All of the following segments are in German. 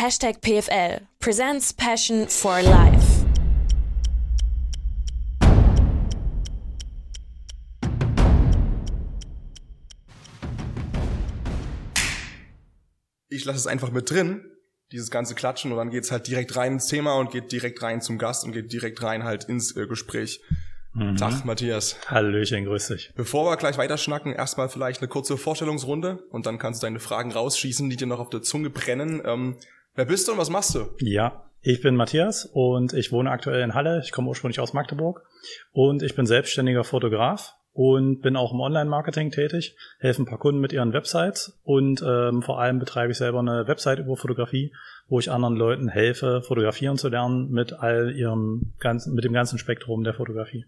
Hashtag PFL presents Passion for Life. Ich lasse es einfach mit drin, dieses ganze Klatschen, und dann geht's halt direkt rein ins Thema und geht direkt rein zum Gast und geht direkt rein halt ins äh, Gespräch. Mhm. Tag, Matthias. Hallöchen, grüß dich. Bevor wir gleich weiterschnacken, erstmal vielleicht eine kurze Vorstellungsrunde und dann kannst du deine Fragen rausschießen, die dir noch auf der Zunge brennen. Ähm, wer bist du und was machst du? Ja, ich bin Matthias und ich wohne aktuell in Halle. Ich komme ursprünglich aus Magdeburg und ich bin selbstständiger Fotograf und bin auch im Online-Marketing tätig, helfe ein paar Kunden mit ihren Websites und ähm, vor allem betreibe ich selber eine Website über Fotografie, wo ich anderen Leuten helfe, fotografieren zu lernen mit all ihrem ganzen, mit dem ganzen Spektrum der Fotografie.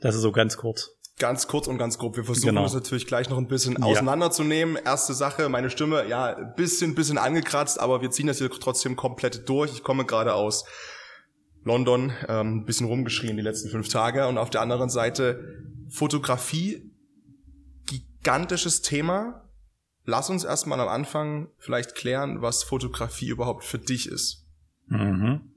Das ist so ganz kurz. Ganz kurz und ganz grob. Wir versuchen genau. das natürlich gleich noch ein bisschen ja. auseinanderzunehmen. Erste Sache, meine Stimme, ja, bisschen, bisschen angekratzt, aber wir ziehen das hier trotzdem komplett durch. Ich komme gerade aus London, ähm, ein bisschen rumgeschrien die letzten fünf Tage. Und auf der anderen Seite Fotografie, gigantisches Thema. Lass uns erstmal am Anfang vielleicht klären, was Fotografie überhaupt für dich ist. Mhm.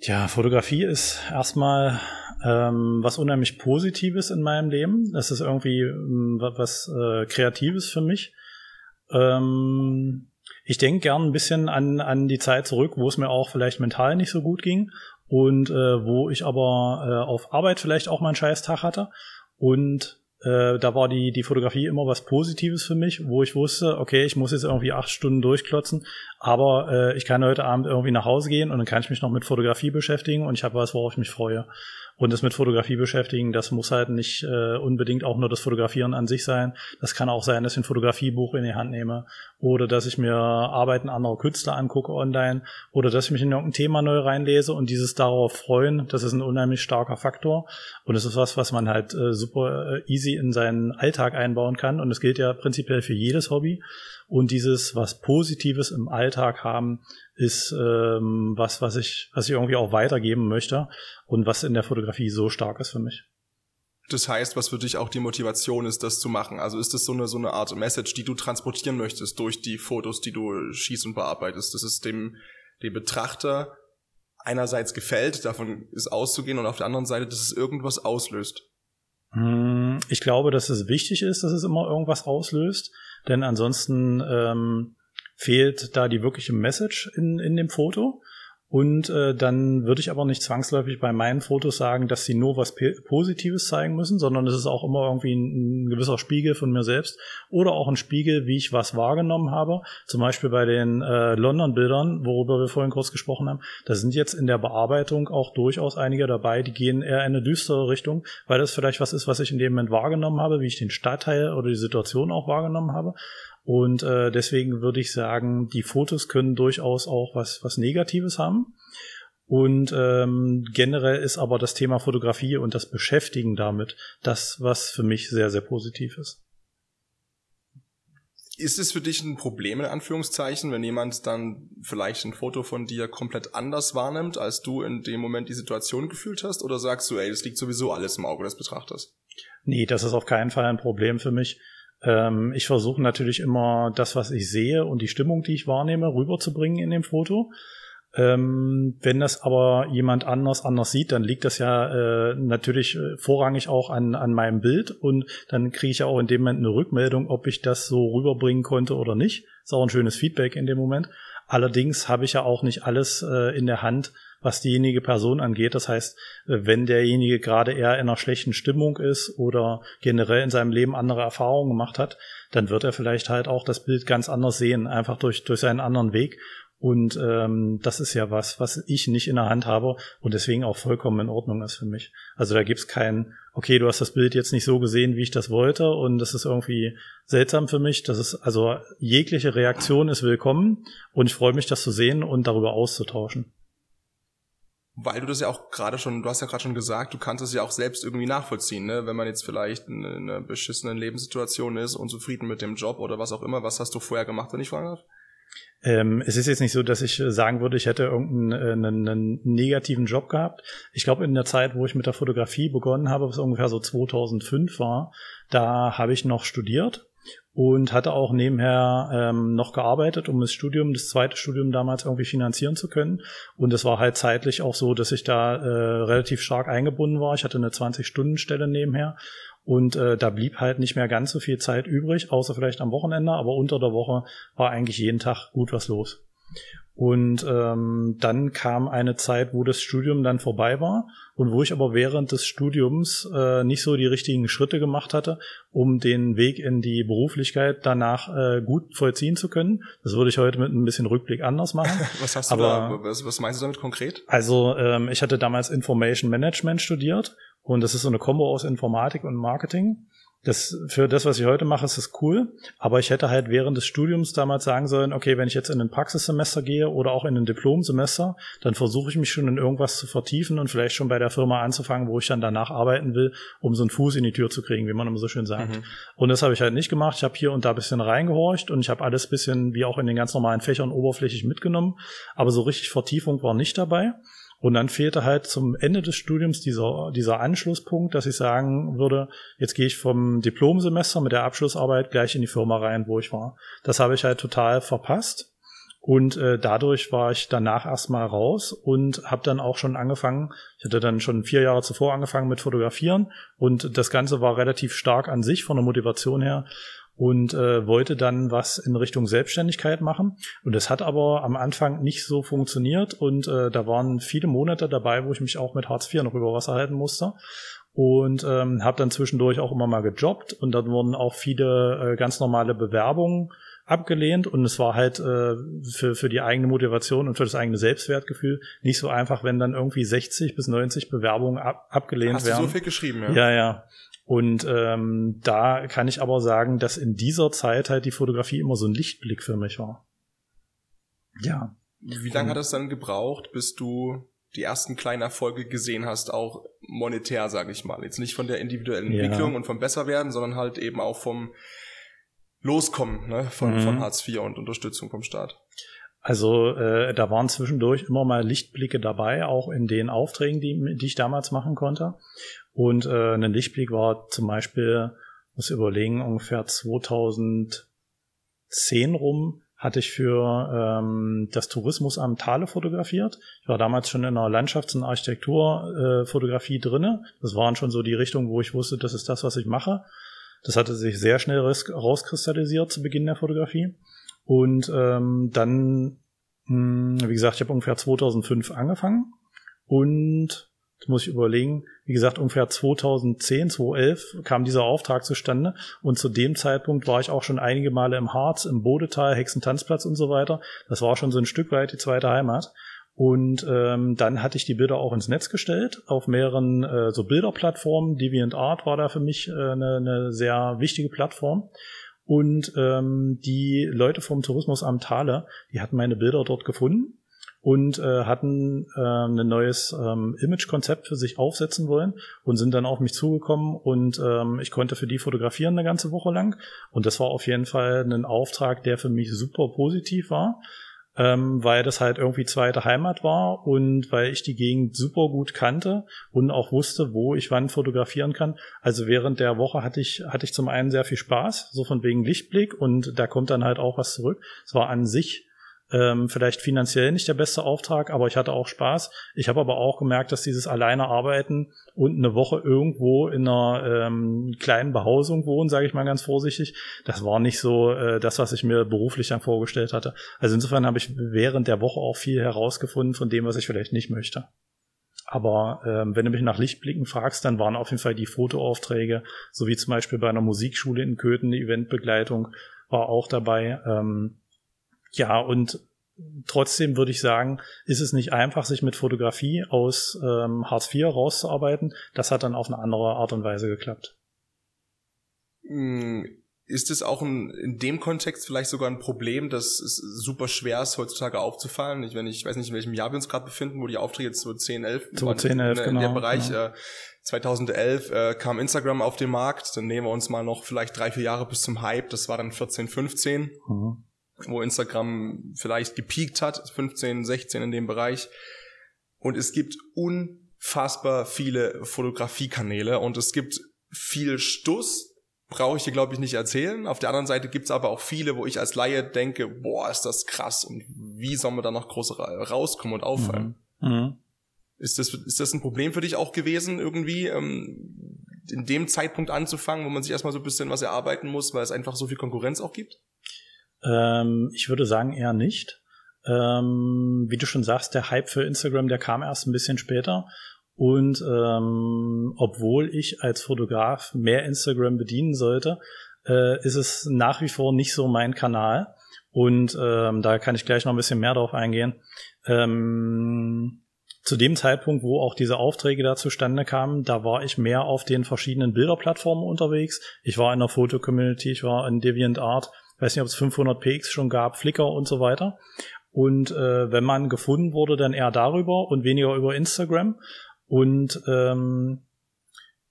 Tja, Fotografie ist erstmal ähm, was unheimlich Positives in meinem Leben. Das ist irgendwie ähm, was äh, Kreatives für mich. Ähm, ich denke gern ein bisschen an, an die Zeit zurück, wo es mir auch vielleicht mental nicht so gut ging und äh, wo ich aber äh, auf Arbeit vielleicht auch mal einen scheiß Tag hatte. Und äh, da war die, die Fotografie immer was Positives für mich, wo ich wusste, okay, ich muss jetzt irgendwie acht Stunden durchklotzen, aber äh, ich kann heute Abend irgendwie nach Hause gehen und dann kann ich mich noch mit Fotografie beschäftigen und ich habe was, worauf ich mich freue und das mit Fotografie beschäftigen, das muss halt nicht äh, unbedingt auch nur das Fotografieren an sich sein. Das kann auch sein, dass ich ein Fotografiebuch in die Hand nehme oder dass ich mir Arbeiten anderer Künstler angucke online oder dass ich mich in irgendein Thema neu reinlese und dieses darauf freuen, das ist ein unheimlich starker Faktor. Und es ist was, was man halt äh, super äh, easy in seinen Alltag einbauen kann. Und es gilt ja prinzipiell für jedes Hobby. Und dieses was Positives im Alltag haben ist ähm, was, was ich, was ich irgendwie auch weitergeben möchte und was in der Fotografie so stark ist für mich. Das heißt, was für dich auch die Motivation ist, das zu machen. Also ist das so eine, so eine Art Message, die du transportieren möchtest durch die Fotos, die du schießt und bearbeitest. Das ist dem, dem Betrachter einerseits gefällt, davon ist auszugehen und auf der anderen Seite, dass es irgendwas auslöst. Hm, ich glaube, dass es wichtig ist, dass es immer irgendwas auslöst, denn ansonsten ähm, fehlt da die wirkliche Message in, in dem Foto. Und äh, dann würde ich aber nicht zwangsläufig bei meinen Fotos sagen, dass sie nur was Positives zeigen müssen, sondern es ist auch immer irgendwie ein, ein, gewisser Spiegel von mir selbst oder auch ein Spiegel, wie ich was wahrgenommen habe. Zum Beispiel bei den äh, London-Bildern, worüber wir vorhin kurz gesprochen haben. Da sind jetzt in der Bearbeitung auch durchaus einige dabei, die gehen eher in eine düstere Richtung, weil das vielleicht was ist, was ich in dem Moment wahrgenommen habe, wie ich den Stadtteil oder die Situation auch wahrgenommen habe. Und äh, deswegen würde ich sagen, die Fotos können durchaus auch was, was Negatives haben. Und ähm, generell ist aber das Thema Fotografie und das Beschäftigen damit das, was für mich sehr, sehr positiv ist. Ist es für dich ein Problem in Anführungszeichen, wenn jemand dann vielleicht ein Foto von dir komplett anders wahrnimmt, als du in dem Moment die Situation gefühlt hast? Oder sagst du, ey, das liegt sowieso alles im Auge des Betrachters? Nee, das ist auf keinen Fall ein Problem für mich. Ähm, ich versuche natürlich immer das, was ich sehe und die Stimmung, die ich wahrnehme, rüberzubringen in dem Foto. Ähm, wenn das aber jemand anders anders sieht, dann liegt das ja äh, natürlich äh, vorrangig auch an, an meinem Bild und dann kriege ich ja auch in dem Moment eine Rückmeldung, ob ich das so rüberbringen konnte oder nicht. Ist auch ein schönes Feedback in dem Moment. Allerdings habe ich ja auch nicht alles äh, in der Hand, was diejenige Person angeht. Das heißt, äh, wenn derjenige gerade eher in einer schlechten Stimmung ist oder generell in seinem Leben andere Erfahrungen gemacht hat, dann wird er vielleicht halt auch das Bild ganz anders sehen, einfach durch, durch seinen anderen Weg. Und ähm, das ist ja was, was ich nicht in der Hand habe und deswegen auch vollkommen in Ordnung ist für mich. Also da gibt's kein, okay, du hast das Bild jetzt nicht so gesehen, wie ich das wollte und das ist irgendwie seltsam für mich. Das ist also jegliche Reaktion ist willkommen und ich freue mich, das zu sehen und darüber auszutauschen weil du das ja auch gerade schon, du hast ja gerade schon gesagt, du kannst es ja auch selbst irgendwie nachvollziehen, ne? Wenn man jetzt vielleicht in einer beschissenen Lebenssituation ist, unzufrieden mit dem Job oder was auch immer, was hast du vorher gemacht, wenn ich fragen darf? Ähm, es ist jetzt nicht so, dass ich sagen würde, ich hätte irgendeinen äh, einen negativen Job gehabt. Ich glaube, in der Zeit, wo ich mit der Fotografie begonnen habe, was ungefähr so 2005 war, da habe ich noch studiert und hatte auch nebenher ähm, noch gearbeitet, um das Studium, das zweite Studium damals irgendwie finanzieren zu können. Und es war halt zeitlich auch so, dass ich da äh, relativ stark eingebunden war. Ich hatte eine 20-Stunden-Stelle nebenher und äh, da blieb halt nicht mehr ganz so viel Zeit übrig, außer vielleicht am Wochenende, aber unter der Woche war eigentlich jeden Tag gut was los. Und ähm, dann kam eine Zeit, wo das Studium dann vorbei war und wo ich aber während des Studiums äh, nicht so die richtigen Schritte gemacht hatte, um den Weg in die Beruflichkeit danach äh, gut vollziehen zu können. Das würde ich heute mit ein bisschen Rückblick anders machen. was hast du aber, da, was, was meinst du damit konkret? Also ähm, ich hatte damals Information Management studiert und das ist so eine Kombo aus Informatik und Marketing. Das, für das, was ich heute mache, ist es cool. Aber ich hätte halt während des Studiums damals sagen sollen, okay, wenn ich jetzt in ein Praxissemester gehe oder auch in ein Diplomsemester, dann versuche ich mich schon in irgendwas zu vertiefen und vielleicht schon bei der Firma anzufangen, wo ich dann danach arbeiten will, um so einen Fuß in die Tür zu kriegen, wie man immer so schön sagt. Mhm. Und das habe ich halt nicht gemacht. Ich habe hier und da ein bisschen reingehorcht und ich habe alles bisschen, wie auch in den ganz normalen Fächern, oberflächlich mitgenommen. Aber so richtig Vertiefung war nicht dabei. Und dann fehlte halt zum Ende des Studiums dieser, dieser Anschlusspunkt, dass ich sagen würde, jetzt gehe ich vom Diplomsemester mit der Abschlussarbeit gleich in die Firma rein, wo ich war. Das habe ich halt total verpasst. Und äh, dadurch war ich danach erstmal raus und habe dann auch schon angefangen, ich hatte dann schon vier Jahre zuvor angefangen mit Fotografieren und das Ganze war relativ stark an sich von der Motivation her und äh, wollte dann was in Richtung Selbstständigkeit machen. Und das hat aber am Anfang nicht so funktioniert und äh, da waren viele Monate dabei, wo ich mich auch mit Hartz IV noch über Wasser halten musste und ähm, habe dann zwischendurch auch immer mal gejobbt und dann wurden auch viele äh, ganz normale Bewerbungen abgelehnt und es war halt äh, für, für die eigene Motivation und für das eigene Selbstwertgefühl nicht so einfach, wenn dann irgendwie 60 bis 90 Bewerbungen ab, abgelehnt Hast werden. Hast du so viel geschrieben, ja? Ja, ja. Und ähm, da kann ich aber sagen, dass in dieser Zeit halt die Fotografie immer so ein Lichtblick für mich war. Ja. Wie lange hat es dann gebraucht, bis du die ersten kleinen Erfolge gesehen hast, auch monetär, sage ich mal. Jetzt nicht von der individuellen ja. Entwicklung und vom Besserwerden, sondern halt eben auch vom Loskommen ne, von, mhm. von Hartz IV und Unterstützung vom Staat. Also äh, da waren zwischendurch immer mal Lichtblicke dabei, auch in den Aufträgen, die, die ich damals machen konnte. Und äh, ein Lichtblick war zum Beispiel, muss überlegen, ungefähr 2010 rum hatte ich für ähm, das Tourismusamt Thale fotografiert. Ich war damals schon in einer Landschafts- und Architekturfotografie äh, drinne. Das waren schon so die Richtungen, wo ich wusste, das ist das, was ich mache. Das hatte sich sehr schnell rauskristallisiert zu Beginn der Fotografie. Und ähm, dann, mh, hm, wie gesagt, ich habe ungefähr 2005 angefangen und das muss ich überlegen. Wie gesagt, ungefähr 2010, 2011 kam dieser Auftrag zustande. Und zu dem Zeitpunkt war ich auch schon einige Male im Harz, im Bodetal, Hexentanzplatz und so weiter. Das war schon so ein Stück weit die zweite Heimat. Und ähm, dann hatte ich die Bilder auch ins Netz gestellt, auf mehreren äh, so Bilderplattformen. DeviantArt war da für mich äh, eine, eine sehr wichtige Plattform. Und ähm, die Leute vom Tourismusamt Thale, die hatten meine Bilder dort gefunden und äh, hatten äh, ein neues ähm, Image-Konzept für sich aufsetzen wollen und sind dann auf mich zugekommen und ähm, ich konnte für die fotografieren eine ganze Woche lang und das war auf jeden Fall ein Auftrag, der für mich super positiv war ähm, weil das halt irgendwie zweite Heimat war und weil ich die Gegend super gut kannte und auch wusste, wo ich wann fotografieren kann. Also während der Woche hatte ich, hatte ich zum einen sehr viel Spaß, so von wegen Lichtblick und da kommt dann halt auch was zurück. Es war an sich ähm, vielleicht finanziell nicht der beste Auftrag, aber ich hatte auch Spaß. Ich habe aber auch gemerkt, dass dieses alleine arbeiten und eine Woche irgendwo in einer ähm, kleinen Behausung wohnen, sage ich mal ganz vorsichtig, das war nicht so äh, das, was ich mir beruflich dann vorgestellt hatte. Also insofern habe ich während der Woche auch viel herausgefunden von dem, was ich vielleicht nicht möchte. Aber ähm, wenn du mich nach Lichtblicken fragst, dann waren auf jeden Fall die Fotoaufträge, so wie zum Beispiel bei einer Musikschule in Köthen, die Eventbegleitung war auch dabei. Ähm, ja, und trotzdem würde ich sagen, ist es nicht einfach, sich mit Fotografie aus ähm, Hartz IV rauszuarbeiten. Das hat dann auf eine andere Art und Weise geklappt. Hm, ist es auch ein, in dem Kontext vielleicht sogar ein Problem, dass es super schwer ist, heutzutage aufzufallen? Ich, wenn ich, weiß nicht, in welchem Jahr wir uns gerade befinden, wo die Aufträge jetzt so 10, 11 so 10, 11, in, genau, in dem Bereich. Ja. Äh, 2011 äh, kam Instagram auf den Markt, dann nehmen wir uns mal noch vielleicht drei, vier Jahre bis zum Hype, das war dann 14, 15. Mhm wo Instagram vielleicht gepiekt hat, 15, 16 in dem Bereich. Und es gibt unfassbar viele Fotografiekanäle und es gibt viel Stuss brauche ich dir, glaube ich, nicht erzählen. Auf der anderen Seite gibt's aber auch viele, wo ich als Laie denke, boah, ist das krass und wie soll man da noch groß rauskommen und auffallen? Mhm. Mhm. Ist, das, ist das ein Problem für dich auch gewesen, irgendwie ähm, in dem Zeitpunkt anzufangen, wo man sich erstmal so ein bisschen was erarbeiten muss, weil es einfach so viel Konkurrenz auch gibt? Ähm, ich würde sagen eher nicht. Ähm, wie du schon sagst, der Hype für Instagram, der kam erst ein bisschen später. Und ähm, obwohl ich als Fotograf mehr Instagram bedienen sollte, äh, ist es nach wie vor nicht so mein Kanal. Und ähm, da kann ich gleich noch ein bisschen mehr drauf eingehen. Ähm, zu dem Zeitpunkt, wo auch diese Aufträge da zustande kamen, da war ich mehr auf den verschiedenen Bilderplattformen unterwegs. Ich war in der Foto-Community, ich war in DeviantArt, weiß nicht, ob es 500px schon gab, Flickr und so weiter. Und äh, wenn man gefunden wurde, dann eher darüber und weniger über Instagram. Und ähm,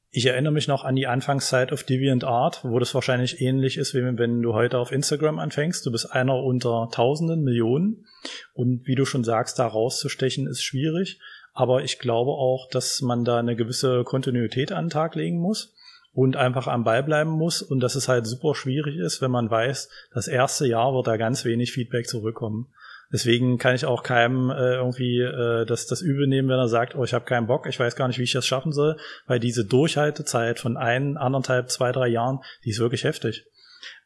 ich erinnere mich noch an die Anfangszeit auf DeviantArt, wo das wahrscheinlich ähnlich ist, wie wenn du heute auf Instagram anfängst. Du bist einer unter Tausenden, Millionen. Und wie du schon sagst, da rauszustechen ist schwierig. Aber ich glaube auch, dass man da eine gewisse Kontinuität an den Tag legen muss und einfach am Ball bleiben muss und dass es halt super schwierig ist, wenn man weiß, das erste Jahr wird da ganz wenig Feedback zurückkommen. Deswegen kann ich auch keinem äh, irgendwie äh, das, das übel nehmen, wenn er sagt, oh, ich habe keinen Bock, ich weiß gar nicht, wie ich das schaffen soll, weil diese Durchhaltezeit von ein, anderthalb, zwei, drei Jahren, die ist wirklich heftig.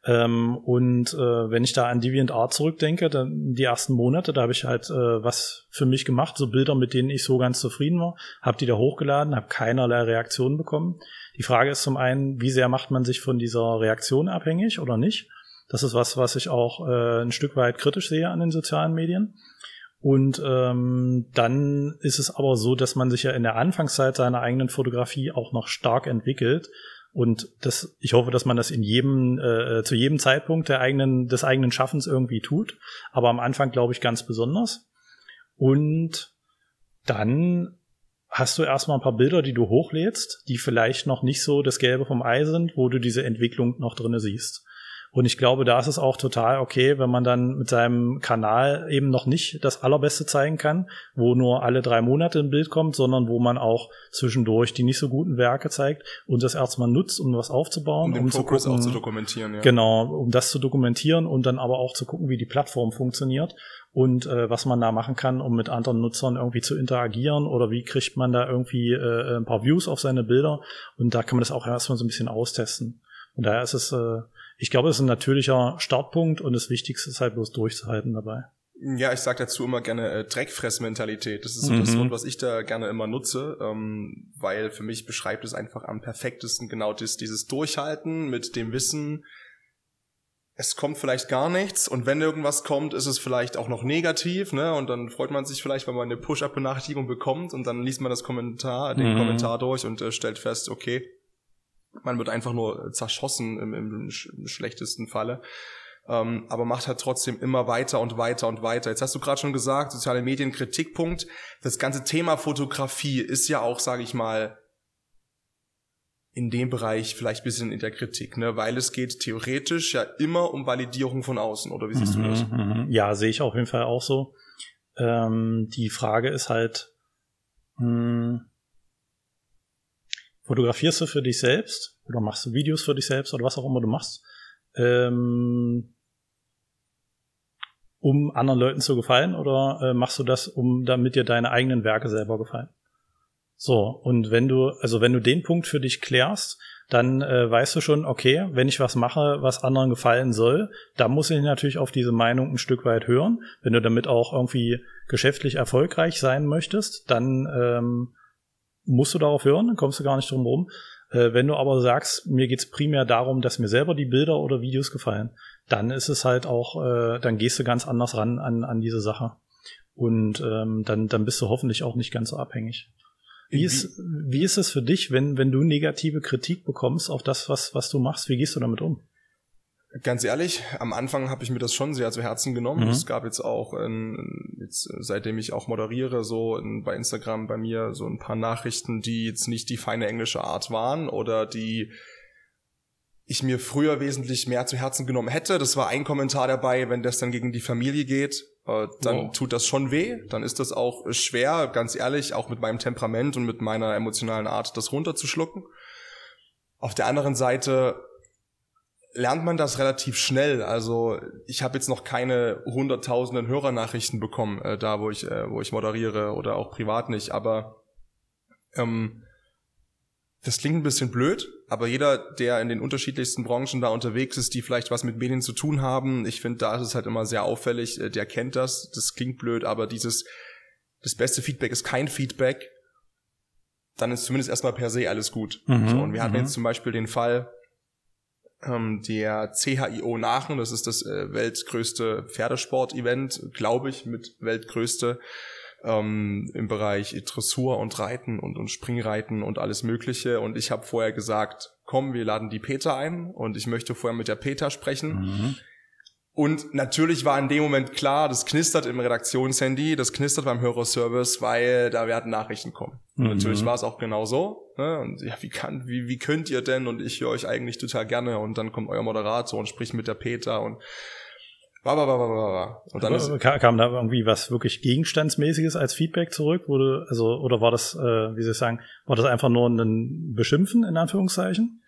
Ähm, und äh, wenn ich da an DeviantArt zurückdenke, dann die ersten Monate, da habe ich halt äh, was für mich gemacht, so Bilder, mit denen ich so ganz zufrieden war, habe die da hochgeladen, habe keinerlei Reaktionen bekommen. Die Frage ist zum einen, wie sehr macht man sich von dieser Reaktion abhängig oder nicht? Das ist was, was ich auch äh, ein Stück weit kritisch sehe an den sozialen Medien. Und ähm, dann ist es aber so, dass man sich ja in der Anfangszeit seiner eigenen Fotografie auch noch stark entwickelt. Und das, ich hoffe, dass man das in jedem, äh, zu jedem Zeitpunkt der eigenen, des eigenen Schaffens irgendwie tut. Aber am Anfang glaube ich ganz besonders. Und dann hast du erstmal ein paar Bilder, die du hochlädst, die vielleicht noch nicht so das Gelbe vom Ei sind, wo du diese Entwicklung noch drinne siehst. Und ich glaube, da ist es auch total okay, wenn man dann mit seinem Kanal eben noch nicht das Allerbeste zeigen kann, wo nur alle drei Monate ein Bild kommt, sondern wo man auch zwischendurch die nicht so guten Werke zeigt und das erstmal nutzt, um was aufzubauen. Um den um Progress zu gucken, auch zu dokumentieren, ja. Genau, um das zu dokumentieren und dann aber auch zu gucken, wie die Plattform funktioniert und äh, was man da machen kann, um mit anderen Nutzern irgendwie zu interagieren oder wie kriegt man da irgendwie äh, ein paar Views auf seine Bilder und da kann man das auch erstmal so ein bisschen austesten. Und daher ist es äh, ich glaube, es ist ein natürlicher Startpunkt und das Wichtigste ist halt bloß durchzuhalten dabei. Ja, ich sage dazu immer gerne äh, Dreckfressmentalität. Das ist so mhm. das Wort, was ich da gerne immer nutze, ähm, weil für mich beschreibt es einfach am perfektesten genau das, dieses Durchhalten mit dem Wissen, es kommt vielleicht gar nichts und wenn irgendwas kommt, ist es vielleicht auch noch negativ, ne? Und dann freut man sich vielleicht, wenn man eine Push-Up-Benachrichtigung bekommt und dann liest man das Kommentar, den mhm. Kommentar durch und äh, stellt fest, okay, man wird einfach nur zerschossen im, im, im schlechtesten Falle. Ähm, aber macht halt trotzdem immer weiter und weiter und weiter. Jetzt hast du gerade schon gesagt, soziale Medien Kritikpunkt. Das ganze Thema Fotografie ist ja auch, sage ich mal, in dem Bereich vielleicht bisschen in der Kritik, ne? weil es geht theoretisch ja immer um Validierung von außen, oder wie siehst mhm, du das? Mhm. Ja, sehe ich auf jeden Fall auch so. Ähm, die Frage ist halt, mh, hm, fotografierst du für dich selbst oder machst du Videos für dich selbst oder was auch immer du machst, ähm, um anderen Leuten zu gefallen oder äh, machst du das, um damit dir deine eigenen Werke selber gefallen? So, und wenn du, also wenn du den Punkt für dich klärst, dann äh, weißt du schon, okay, wenn ich was mache, was anderen gefallen soll, dann muss ich natürlich auf diese Meinung ein Stück weit hören. Wenn du damit auch irgendwie geschäftlich erfolgreich sein möchtest, dann ähm, musst du darauf hören, dann kommst du gar nicht drum rum. Äh, wenn du aber sagst, mir geht's primär darum, dass mir selber die Bilder oder Videos gefallen, dann ist es halt auch, äh, dann gehst du ganz anders ran an, an diese Sache. Und ähm, dann, dann bist du hoffentlich auch nicht ganz so abhängig. Wie ist, wie ist es für dich, wenn, wenn du negative Kritik bekommst auf das, was, was du machst? Wie gehst du damit um? Ganz ehrlich, am Anfang habe ich mir das schon sehr zu Herzen genommen. Mhm. Es gab jetzt auch, in, jetzt, seitdem ich auch moderiere, so in, bei Instagram bei mir so ein paar Nachrichten, die jetzt nicht die feine englische Art waren oder die ich mir früher wesentlich mehr zu Herzen genommen hätte. Das war ein Kommentar dabei, wenn das dann gegen die Familie geht, äh, dann wow. tut das schon weh. Dann ist das auch schwer, ganz ehrlich, auch mit meinem Temperament und mit meiner emotionalen Art, das runterzuschlucken. Auf der anderen Seite lernt man das relativ schnell. Also ich habe jetzt noch keine hunderttausenden Hörernachrichten bekommen, äh, da wo ich, äh, wo ich moderiere oder auch privat nicht. Aber ähm, das klingt ein bisschen blöd, aber jeder, der in den unterschiedlichsten Branchen da unterwegs ist, die vielleicht was mit Medien zu tun haben, ich finde, da ist es halt immer sehr auffällig, äh, der kennt das. Das klingt blöd, aber dieses, das beste Feedback ist kein Feedback. Dann ist zumindest erstmal per se alles gut. Mhm, so, und wir hatten mhm. jetzt zum Beispiel den Fall, der CHIO Nachen, das ist das äh, weltgrößte Pferdesport-Event, glaube ich, mit weltgrößte ähm, im Bereich Dressur und Reiten und, und Springreiten und alles Mögliche. Und ich habe vorher gesagt, komm, wir laden die Peter ein und ich möchte vorher mit der Peter sprechen. Mhm. Und natürlich war in dem Moment klar, das knistert im Redaktionshandy, das knistert beim Hörerservice, weil da werden Nachrichten kommen. Mhm. Und natürlich war es auch genau so. Ne? Und ja, wie kann, wie, wie könnt ihr denn? Und ich höre euch eigentlich total gerne. Und dann kommt euer Moderator und spricht mit der Peter und war, war, war, war, war. Und dann ist, kam da irgendwie was wirklich Gegenstandsmäßiges als Feedback zurück? Wurde, also, oder war das, äh, wie soll ich sagen, war das einfach nur ein Beschimpfen, in Anführungszeichen?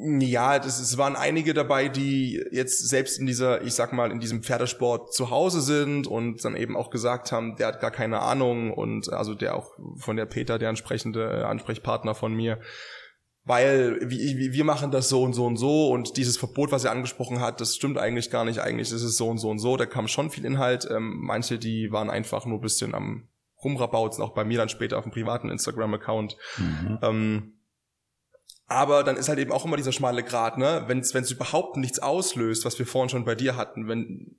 Ja, das, es waren einige dabei, die jetzt selbst in dieser, ich sag mal, in diesem Pferdesport zu Hause sind und dann eben auch gesagt haben, der hat gar keine Ahnung und also der auch von der Peter, der entsprechende Ansprechpartner von mir, weil wie, wir machen das so und so und so und dieses Verbot, was er angesprochen hat, das stimmt eigentlich gar nicht. Eigentlich ist es so und so und so. Da kam schon viel Inhalt. Ähm, manche, die waren einfach nur ein bisschen am rumrabautzen, auch bei mir dann später auf dem privaten Instagram-Account. Mhm. Ähm, aber dann ist halt eben auch immer dieser schmale Grat, ne? Wenn es überhaupt nichts auslöst, was wir vorhin schon bei dir hatten, wenn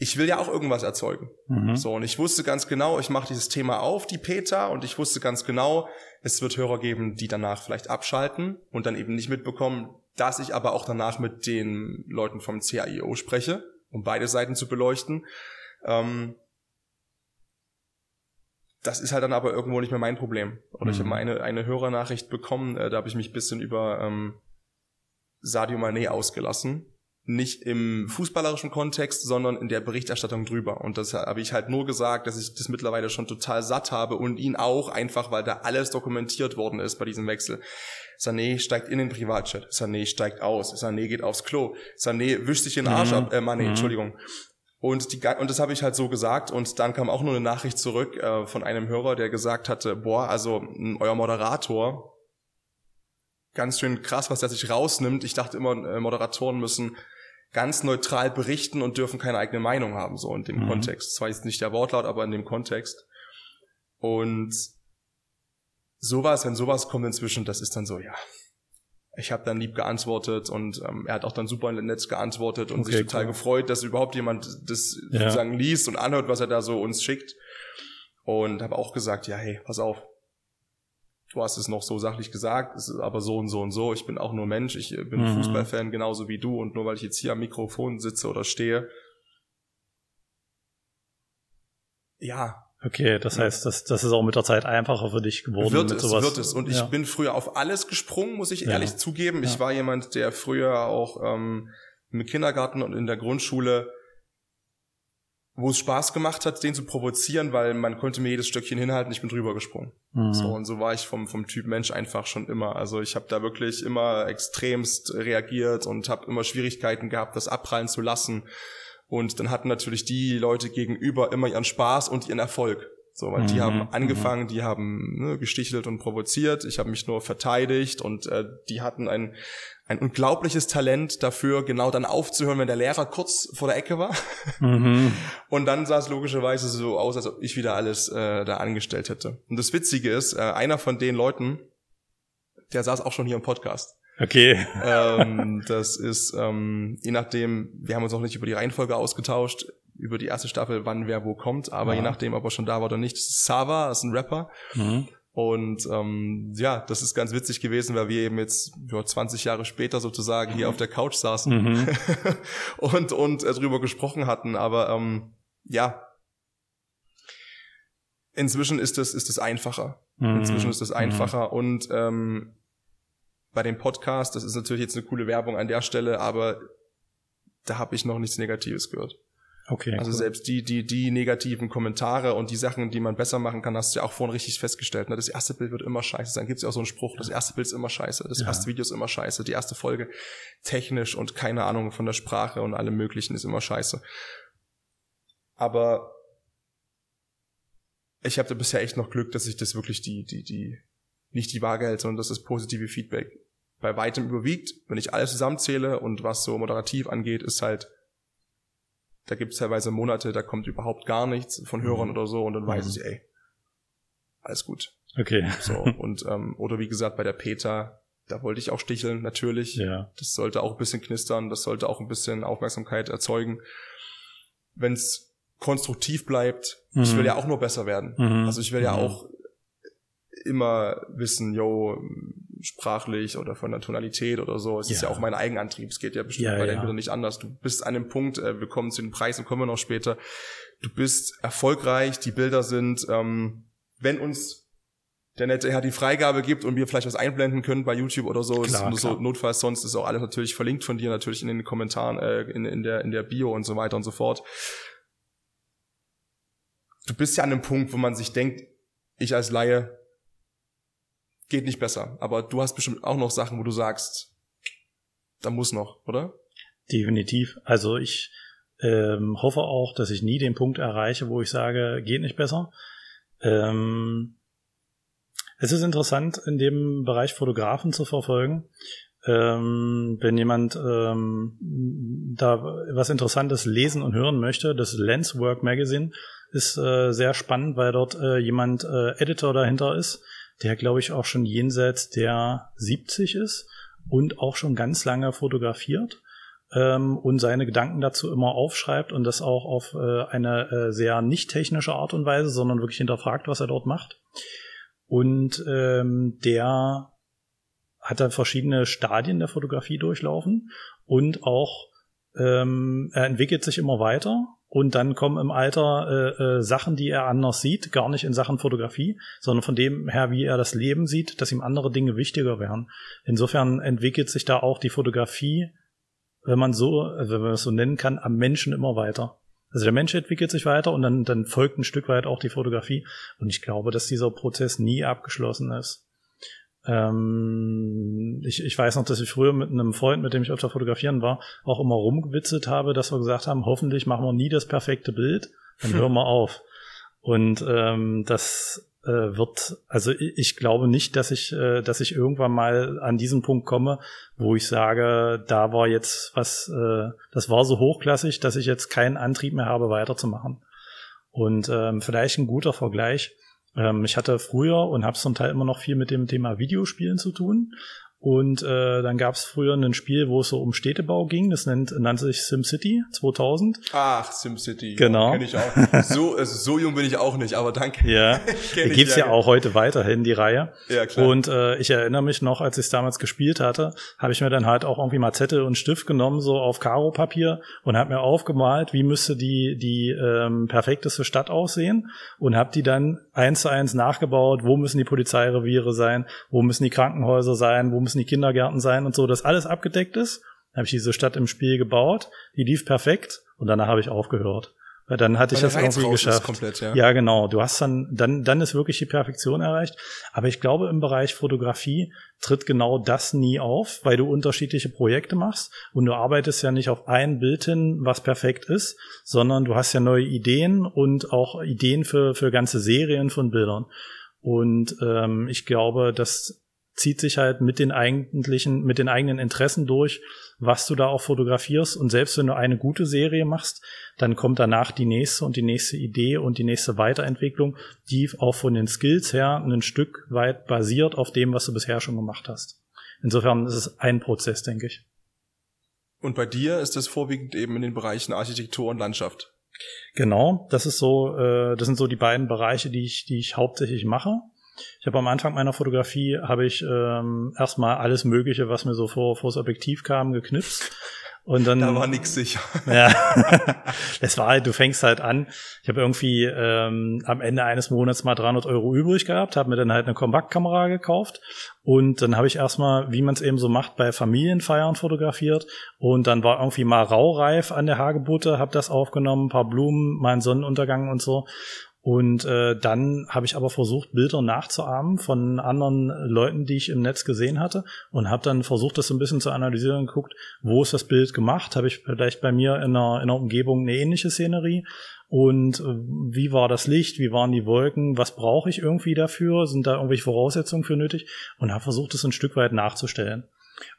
ich will ja auch irgendwas erzeugen. Mhm. So, und ich wusste ganz genau, ich mache dieses Thema auf, die Peter, und ich wusste ganz genau, es wird Hörer geben, die danach vielleicht abschalten und dann eben nicht mitbekommen, dass ich aber auch danach mit den Leuten vom CAIO spreche, um beide Seiten zu beleuchten. Ähm, das ist halt dann aber irgendwo nicht mehr mein Problem. Oder mhm. ich habe mal eine, eine Hörernachricht bekommen, äh, da habe ich mich bisschen über ähm, Sadio Mané ausgelassen. Nicht im fußballerischen Kontext, sondern in der Berichterstattung drüber. Und das habe ich halt nur gesagt, dass ich das mittlerweile schon total satt habe und ihn auch einfach, weil da alles dokumentiert worden ist bei diesem Wechsel. Sané steigt in den Privatchat, Sané steigt aus, Sané geht aufs Klo, Sané wischt sich den Arsch mhm. ab, äh, Mané, mhm. Entschuldigung. Und, die, und das habe ich halt so gesagt und dann kam auch nur eine Nachricht zurück äh, von einem Hörer, der gesagt hatte, boah, also euer Moderator, ganz schön krass, was der sich rausnimmt. Ich dachte immer, äh, Moderatoren müssen ganz neutral berichten und dürfen keine eigene Meinung haben, so in dem mhm. Kontext. Zwar ist nicht der Wortlaut, aber in dem Kontext. Und sowas, wenn sowas kommt inzwischen, das ist dann so, ja, ich habe dann lieb geantwortet und ähm, er hat auch dann super nett geantwortet und okay, sich total cool. gefreut, dass überhaupt jemand das ja. sozusagen liest und anhört, was er da so uns schickt. Und habe auch gesagt, ja, hey, pass auf. Du hast es noch so sachlich gesagt, es ist aber so und so und so. Ich bin auch nur Mensch, ich äh, bin mhm. Fußballfan genauso wie du und nur weil ich jetzt hier am Mikrofon sitze oder stehe. Ja, Okay, das heißt, das, das ist auch mit der Zeit einfacher für dich geworden. Wird es, sowas. wird es. Und ja. ich bin früher auf alles gesprungen, muss ich ehrlich ja. zugeben. Ich ja. war jemand, der früher auch ähm, im Kindergarten und in der Grundschule, wo es Spaß gemacht hat, den zu provozieren, weil man konnte mir jedes Stöckchen hinhalten, ich bin drüber gesprungen. Mhm. So, und so war ich vom, vom Typ Mensch einfach schon immer. Also ich habe da wirklich immer extremst reagiert und habe immer Schwierigkeiten gehabt, das abprallen zu lassen. Und dann hatten natürlich die Leute gegenüber immer ihren Spaß und ihren Erfolg. So, weil mhm, die haben angefangen, mhm. die haben ne, gestichelt und provoziert. Ich habe mich nur verteidigt und äh, die hatten ein ein unglaubliches Talent dafür, genau dann aufzuhören, wenn der Lehrer kurz vor der Ecke war. Mhm. Und dann sah es logischerweise so aus, als ob ich wieder alles äh, da angestellt hätte. Und das Witzige ist, äh, einer von den Leuten, der saß auch schon hier im Podcast. Okay. ähm, das ist, ähm, je nachdem, wir haben uns auch nicht über die Reihenfolge ausgetauscht, über die erste Staffel, wann wer wo kommt, aber ja. je nachdem, ob er schon da war oder nicht, das ist Sava, das ist ein Rapper. Mhm. Und ähm, ja, das ist ganz witzig gewesen, weil wir eben jetzt ja, 20 Jahre später sozusagen hier auf der Couch saßen mhm. und, und äh, drüber gesprochen hatten. Aber ähm, ja, inzwischen ist es ist es einfacher. Mhm. Inzwischen ist es einfacher mhm. und ähm, bei dem Podcast, das ist natürlich jetzt eine coole Werbung an der Stelle, aber da habe ich noch nichts Negatives gehört. Okay. Also cool. selbst die, die, die negativen Kommentare und die Sachen, die man besser machen kann, hast du ja auch vorhin richtig festgestellt. Ne? Das erste Bild wird immer scheiße sein. Gibt es ja auch so einen Spruch, das erste Bild ist immer scheiße, das ja. erste Video ist immer scheiße, die erste Folge technisch und keine Ahnung von der Sprache und allem möglichen ist immer scheiße. Aber ich habe da bisher echt noch Glück, dass ich das wirklich die, die, die, nicht die Waage hält, sondern dass das positive Feedback bei weitem überwiegt. Wenn ich alles zusammenzähle und was so moderativ angeht, ist halt, da gibt es teilweise Monate, da kommt überhaupt gar nichts von Hörern mhm. oder so und dann weiß mhm. ich, ey, alles gut. Okay. So, und, ähm, oder wie gesagt, bei der Peter, da wollte ich auch sticheln, natürlich. Ja. Das sollte auch ein bisschen knistern, das sollte auch ein bisschen Aufmerksamkeit erzeugen. Wenn es konstruktiv bleibt, mhm. ich will mhm. ja auch nur besser werden. Mhm. Also ich will ja mhm. auch immer wissen, yo, sprachlich oder von der Tonalität oder so. Es ja. ist ja auch mein Eigenantrieb. Es geht ja bestimmt ja, bei ja. nicht anders. Du bist an dem Punkt, äh, wir kommen zu den Preisen, kommen wir noch später. Du bist erfolgreich, die Bilder sind, ähm, wenn uns der nette Herr die Freigabe gibt und wir vielleicht was einblenden können bei YouTube oder so, klar, ist, so notfalls sonst ist auch alles natürlich verlinkt von dir natürlich in den Kommentaren äh, in, in der in der Bio und so weiter und so fort. Du bist ja an einem Punkt, wo man sich denkt, ich als Laie geht nicht besser. Aber du hast bestimmt auch noch Sachen, wo du sagst, da muss noch, oder? Definitiv. Also ich ähm, hoffe auch, dass ich nie den Punkt erreiche, wo ich sage, geht nicht besser. Ähm, es ist interessant, in dem Bereich Fotografen zu verfolgen. Ähm, wenn jemand ähm, da was Interessantes lesen und hören möchte, das Lenswork Magazine ist äh, sehr spannend, weil dort äh, jemand äh, Editor dahinter ist, der glaube ich auch schon jenseits der 70 ist und auch schon ganz lange fotografiert ähm, und seine Gedanken dazu immer aufschreibt und das auch auf äh, eine äh, sehr nicht technische Art und Weise, sondern wirklich hinterfragt, was er dort macht. Und ähm, der hat dann verschiedene Stadien der Fotografie durchlaufen und auch ähm, er entwickelt sich immer weiter und dann kommen im Alter äh, äh, Sachen, die er anders sieht, gar nicht in Sachen Fotografie, sondern von dem her, wie er das Leben sieht, dass ihm andere Dinge wichtiger wären. Insofern entwickelt sich da auch die Fotografie, wenn man so, also wenn man es so nennen kann, am Menschen immer weiter. Also der Mensch entwickelt sich weiter und dann, dann folgt ein Stück weit auch die Fotografie. Und ich glaube, dass dieser Prozess nie abgeschlossen ist. Ähm, ich, ich weiß noch, dass ich früher mit einem Freund, mit dem ich öfter fotografieren war, auch immer rumgewitzelt habe, dass wir gesagt haben, hoffentlich machen wir nie das perfekte Bild, dann hören wir auf. Und ähm, das äh, wird, also ich, ich glaube nicht, dass ich, äh, dass ich irgendwann mal an diesen Punkt komme, wo ich sage, da war jetzt was, äh, das war so hochklassig, dass ich jetzt keinen Antrieb mehr habe, weiterzumachen. Und ähm, vielleicht ein guter Vergleich ich hatte früher und habe zum Teil immer noch viel mit dem Thema Videospielen zu tun. Und äh, dann gab es früher ein Spiel, wo es so um Städtebau ging. Das nennt, nannte sich SimCity 2000. Ach, SimCity. Genau. Kenn ich auch. So, also so jung bin ich auch nicht, aber danke. Ja, gibt's ja, ja auch heute weiterhin die Reihe. Ja, klar. Und äh, ich erinnere mich noch, als ich es damals gespielt hatte, habe ich mir dann halt auch irgendwie mal Zettel und Stift genommen, so auf Karo-Papier und habe mir aufgemalt, wie müsste die, die ähm, perfekteste Stadt aussehen und habe die dann eins zu eins nachgebaut. Wo müssen die Polizeireviere sein? Wo müssen die Krankenhäuser sein? Wo müssen die Kindergärten sein und so, dass alles abgedeckt ist. Dann habe ich diese Stadt im Spiel gebaut, die lief perfekt und danach habe ich aufgehört. Weil dann hatte Weil ich das irgendwie geschafft. Komplett, ja. ja, genau. Du hast dann, dann, dann ist wirklich die Perfektion erreicht. Aber ich glaube, im Bereich Fotografie tritt genau das nie auf, weil du unterschiedliche Projekte machst und du arbeitest ja nicht auf ein Bild hin, was perfekt ist, sondern du hast ja neue Ideen und auch Ideen für, für ganze Serien von Bildern. Und ähm, ich glaube, dass zieht sich halt mit den eigentlichen, mit den eigenen Interessen durch, was du da auch fotografierst. Und selbst wenn du eine gute Serie machst, dann kommt danach die nächste und die nächste Idee und die nächste Weiterentwicklung, die auch von den Skills her ein Stück weit basiert auf dem, was du bisher schon gemacht hast. Insofern ist es ein Prozess, denke ich. Und bei dir ist es vorwiegend eben in den Bereichen Architektur und Landschaft. Genau, das ist so, äh, das sind so die beiden Bereiche, die ich, die ich hauptsächlich mache. Ich habe am Anfang meiner Fotografie habe ich ähm, erstmal alles Mögliche, was mir so vor vors Objektiv kam, geknipst. Und dann, da war nix sicher. Ja, das war halt, du fängst halt an. Ich habe irgendwie ähm, am Ende eines Monats mal 300 Euro übrig gehabt, habe mir dann halt eine Kompaktkamera gekauft. Und dann habe ich erstmal, wie man es eben so macht, bei Familienfeiern fotografiert. Und dann war irgendwie mal Raureif an der Hagebutte, habe das aufgenommen, ein paar Blumen, mal einen Sonnenuntergang und so und äh, dann habe ich aber versucht, Bilder nachzuahmen von anderen Leuten, die ich im Netz gesehen hatte und habe dann versucht, das so ein bisschen zu analysieren und geguckt, wo ist das Bild gemacht? Habe ich vielleicht bei mir in einer, in einer Umgebung eine ähnliche Szenerie? Und äh, wie war das Licht? Wie waren die Wolken? Was brauche ich irgendwie dafür? Sind da irgendwelche Voraussetzungen für nötig? Und habe versucht, das ein Stück weit nachzustellen.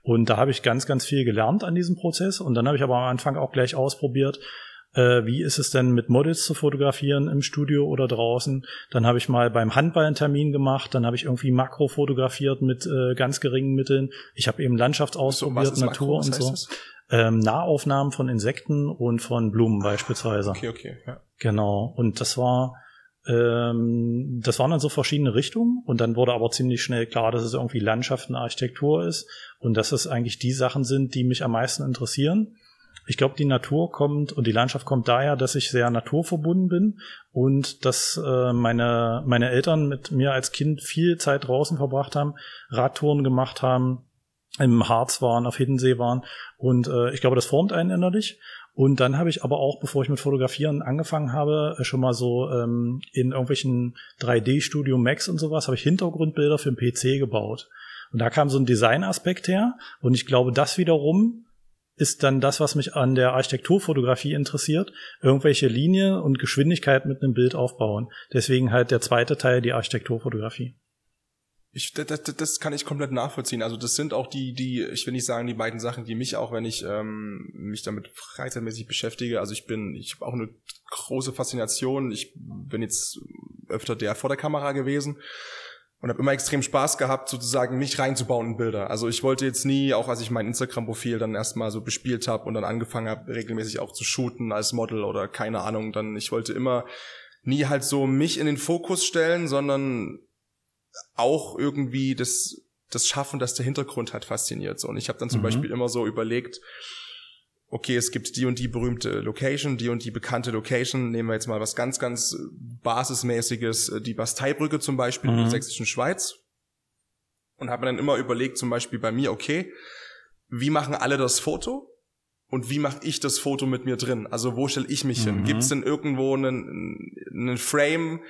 Und da habe ich ganz, ganz viel gelernt an diesem Prozess. Und dann habe ich aber am Anfang auch gleich ausprobiert, äh, wie ist es denn mit Models zu fotografieren im Studio oder draußen? Dann habe ich mal beim Handball einen Termin gemacht, dann habe ich irgendwie Makro fotografiert mit äh, ganz geringen Mitteln. Ich habe eben Landschaftsausprobiert, so, Natur Makro, und so. Ähm, Nahaufnahmen von Insekten und von Blumen beispielsweise. Okay, okay, ja. Genau. Und das war ähm, das waren dann so verschiedene Richtungen und dann wurde aber ziemlich schnell klar, dass es irgendwie Landschaft und Architektur ist und dass es eigentlich die Sachen sind, die mich am meisten interessieren. Ich glaube, die Natur kommt und die Landschaft kommt daher, dass ich sehr naturverbunden bin und dass äh, meine, meine Eltern mit mir als Kind viel Zeit draußen verbracht haben, Radtouren gemacht haben, im Harz waren, auf Hiddensee waren und äh, ich glaube, das formt einen innerlich. Und dann habe ich aber auch, bevor ich mit Fotografieren angefangen habe, äh, schon mal so ähm, in irgendwelchen 3D-Studio Max und sowas, habe ich Hintergrundbilder für den PC gebaut. Und da kam so ein Designaspekt her. Und ich glaube, das wiederum ist dann das, was mich an der Architekturfotografie interessiert, irgendwelche Linien und Geschwindigkeit mit einem Bild aufbauen. Deswegen halt der zweite Teil, die Architekturfotografie. Ich, das, das kann ich komplett nachvollziehen. Also das sind auch die, die, ich will nicht sagen, die beiden Sachen, die mich auch, wenn ich ähm, mich damit freizeitmäßig beschäftige. Also ich bin, ich habe auch eine große Faszination. Ich bin jetzt öfter der vor der Kamera gewesen und habe immer extrem Spaß gehabt, sozusagen mich reinzubauen in Bilder. Also ich wollte jetzt nie, auch als ich mein Instagram-Profil dann erstmal so bespielt habe und dann angefangen habe, regelmäßig auch zu shooten als Model oder keine Ahnung, dann ich wollte immer nie halt so mich in den Fokus stellen, sondern auch irgendwie das das Schaffen, dass der Hintergrund halt fasziniert. So. Und ich habe dann zum mhm. Beispiel immer so überlegt, okay, es gibt die und die berühmte Location, die und die bekannte Location. Nehmen wir jetzt mal was ganz, ganz basismäßiges, äh, die Basteibrücke zum Beispiel mhm. in der sächsischen Schweiz. Und habe mir dann immer überlegt, zum Beispiel bei mir, okay, wie machen alle das Foto? Und wie mache ich das Foto mit mir drin? Also wo stelle ich mich mhm. hin? Gibt es denn irgendwo einen, einen Frame,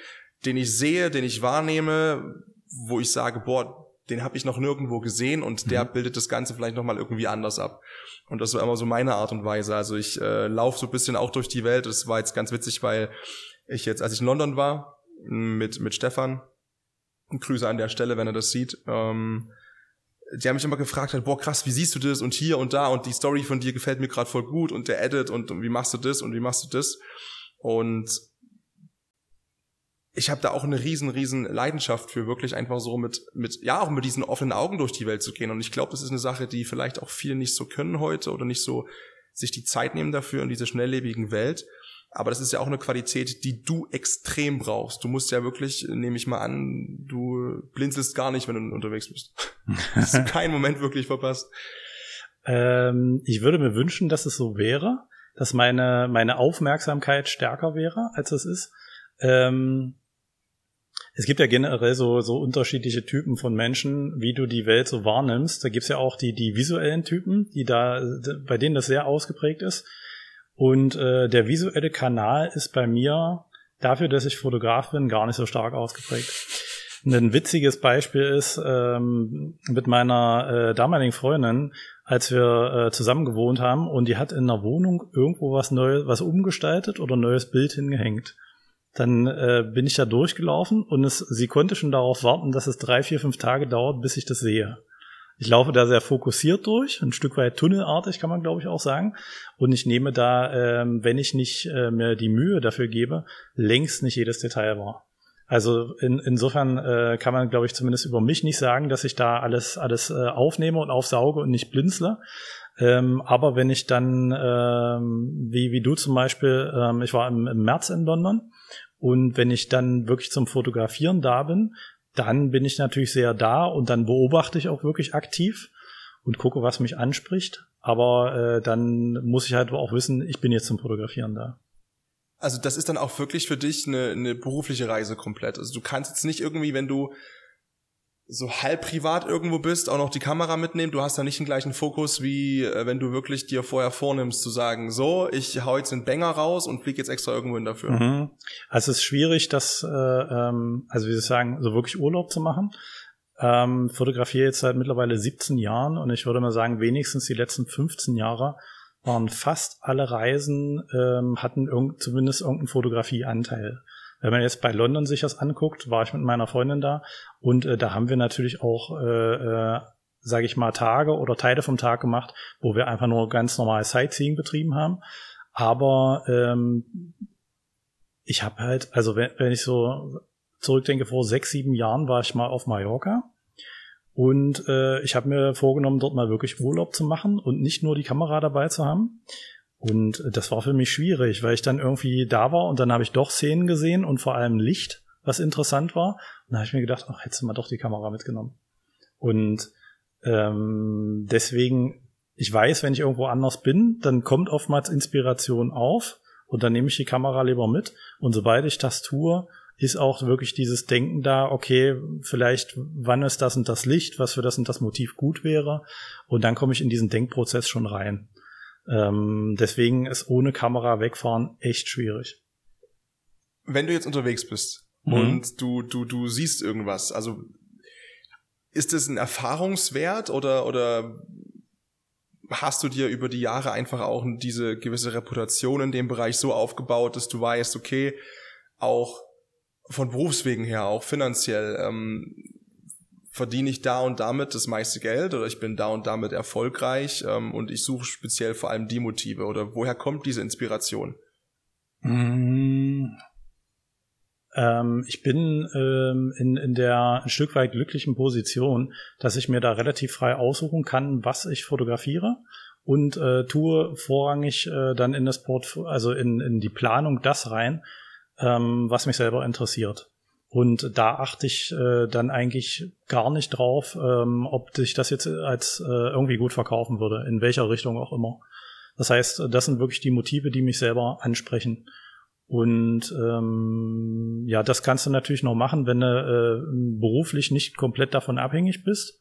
den ich sehe, den ich wahrnehme, wo ich sage, boah, den habe ich noch nirgendwo gesehen und mhm. der bildet das Ganze vielleicht nochmal irgendwie anders ab. Und das war immer so meine Art und Weise. Also ich äh, laufe so ein bisschen auch durch die Welt. Das war jetzt ganz witzig, weil ich jetzt, als ich in London war, mit, mit Stefan, Grüße an der Stelle, wenn er das sieht, ähm, die haben mich immer gefragt, halt, boah krass, wie siehst du das und hier und da und die Story von dir gefällt mir gerade voll gut und der Edit und, und wie machst du das und wie machst du das? Und ich habe da auch eine riesen, riesen Leidenschaft für wirklich einfach so mit, mit, ja, auch mit diesen offenen Augen durch die Welt zu gehen. Und ich glaube, das ist eine Sache, die vielleicht auch viele nicht so können heute oder nicht so sich die Zeit nehmen dafür in dieser schnelllebigen Welt. Aber das ist ja auch eine Qualität, die du extrem brauchst. Du musst ja wirklich, nehme ich mal an, du blinzelst gar nicht, wenn du unterwegs bist. Hast du keinen Moment wirklich verpasst. Ähm, ich würde mir wünschen, dass es so wäre, dass meine, meine Aufmerksamkeit stärker wäre, als es ist. Ähm, es gibt ja generell so, so unterschiedliche Typen von Menschen, wie du die Welt so wahrnimmst. Da gibt's ja auch die, die visuellen Typen, die da, bei denen das sehr ausgeprägt ist. Und äh, der visuelle Kanal ist bei mir dafür, dass ich Fotograf bin, gar nicht so stark ausgeprägt. Ein witziges Beispiel ist ähm, mit meiner äh, damaligen Freundin, als wir äh, zusammen gewohnt haben und die hat in einer Wohnung irgendwo was Neues, was umgestaltet oder ein neues Bild hingehängt. Dann äh, bin ich da durchgelaufen und es, sie konnte schon darauf warten, dass es drei, vier, fünf Tage dauert, bis ich das sehe. Ich laufe da sehr fokussiert durch, ein Stück weit tunnelartig kann man glaube ich auch sagen. Und ich nehme da, ähm, wenn ich nicht äh, mir die Mühe dafür gebe, längst nicht jedes Detail wahr. Also in, insofern äh, kann man, glaube ich, zumindest über mich nicht sagen, dass ich da alles alles äh, aufnehme und aufsauge und nicht blinzle. Ähm, aber wenn ich dann, ähm, wie, wie du zum Beispiel, ähm, ich war im, im März in London und wenn ich dann wirklich zum Fotografieren da bin, dann bin ich natürlich sehr da und dann beobachte ich auch wirklich aktiv. und gucke, was mich anspricht. Aber äh, dann muss ich halt auch wissen, ich bin jetzt zum Fotografieren da. Also das ist dann auch wirklich für dich eine, eine berufliche Reise komplett. Also du kannst jetzt nicht irgendwie, wenn du so halb privat irgendwo bist, auch noch die Kamera mitnehmen. Du hast da nicht den gleichen Fokus, wie äh, wenn du wirklich dir vorher vornimmst, zu sagen, so, ich hau jetzt den Banger raus und flieg jetzt extra irgendwo hin dafür. Mhm. Also es ist schwierig, das, äh, ähm, also wie Sie sagen, so wirklich Urlaub zu machen. Ähm, fotografiere jetzt seit mittlerweile 17 Jahren und ich würde mal sagen, wenigstens die letzten 15 Jahre waren fast alle Reisen, ähm, hatten irgend, zumindest irgendeinen Fotografieanteil. Wenn man jetzt bei London sich das anguckt, war ich mit meiner Freundin da und äh, da haben wir natürlich auch, äh, äh, sage ich mal, Tage oder Teile vom Tag gemacht, wo wir einfach nur ganz normal Sightseeing betrieben haben. Aber ähm, ich habe halt, also wenn, wenn ich so zurückdenke, vor sechs, sieben Jahren war ich mal auf Mallorca und äh, ich habe mir vorgenommen, dort mal wirklich Urlaub zu machen und nicht nur die Kamera dabei zu haben. Und das war für mich schwierig, weil ich dann irgendwie da war und dann habe ich doch Szenen gesehen und vor allem Licht, was interessant war. Und da habe ich mir gedacht, ach, hättest du mal doch die Kamera mitgenommen. Und ähm, deswegen, ich weiß, wenn ich irgendwo anders bin, dann kommt oftmals Inspiration auf und dann nehme ich die Kamera lieber mit. Und sobald ich das tue, ist auch wirklich dieses Denken da, okay, vielleicht wann ist das und das Licht, was für das und das Motiv gut wäre. Und dann komme ich in diesen Denkprozess schon rein. Ähm, deswegen ist ohne Kamera wegfahren echt schwierig. Wenn du jetzt unterwegs bist mhm. und du, du, du siehst irgendwas, also ist es ein Erfahrungswert oder, oder hast du dir über die Jahre einfach auch diese gewisse Reputation in dem Bereich so aufgebaut, dass du weißt, okay, auch von Berufswegen her, auch finanziell, ähm, verdiene ich da und damit das meiste Geld oder ich bin da und damit erfolgreich ähm, und ich suche speziell vor allem die Motive oder woher kommt diese Inspiration? Mm, ähm, ich bin ähm, in, in der ein Stück weit glücklichen Position, dass ich mir da relativ frei aussuchen kann, was ich fotografiere und äh, tue vorrangig äh, dann in das Port, also in, in die Planung das rein, ähm, was mich selber interessiert. Und da achte ich äh, dann eigentlich gar nicht drauf, ähm, ob sich das jetzt als äh, irgendwie gut verkaufen würde, in welcher Richtung auch immer. Das heißt, das sind wirklich die Motive, die mich selber ansprechen. Und ähm, ja, das kannst du natürlich noch machen, wenn du äh, beruflich nicht komplett davon abhängig bist.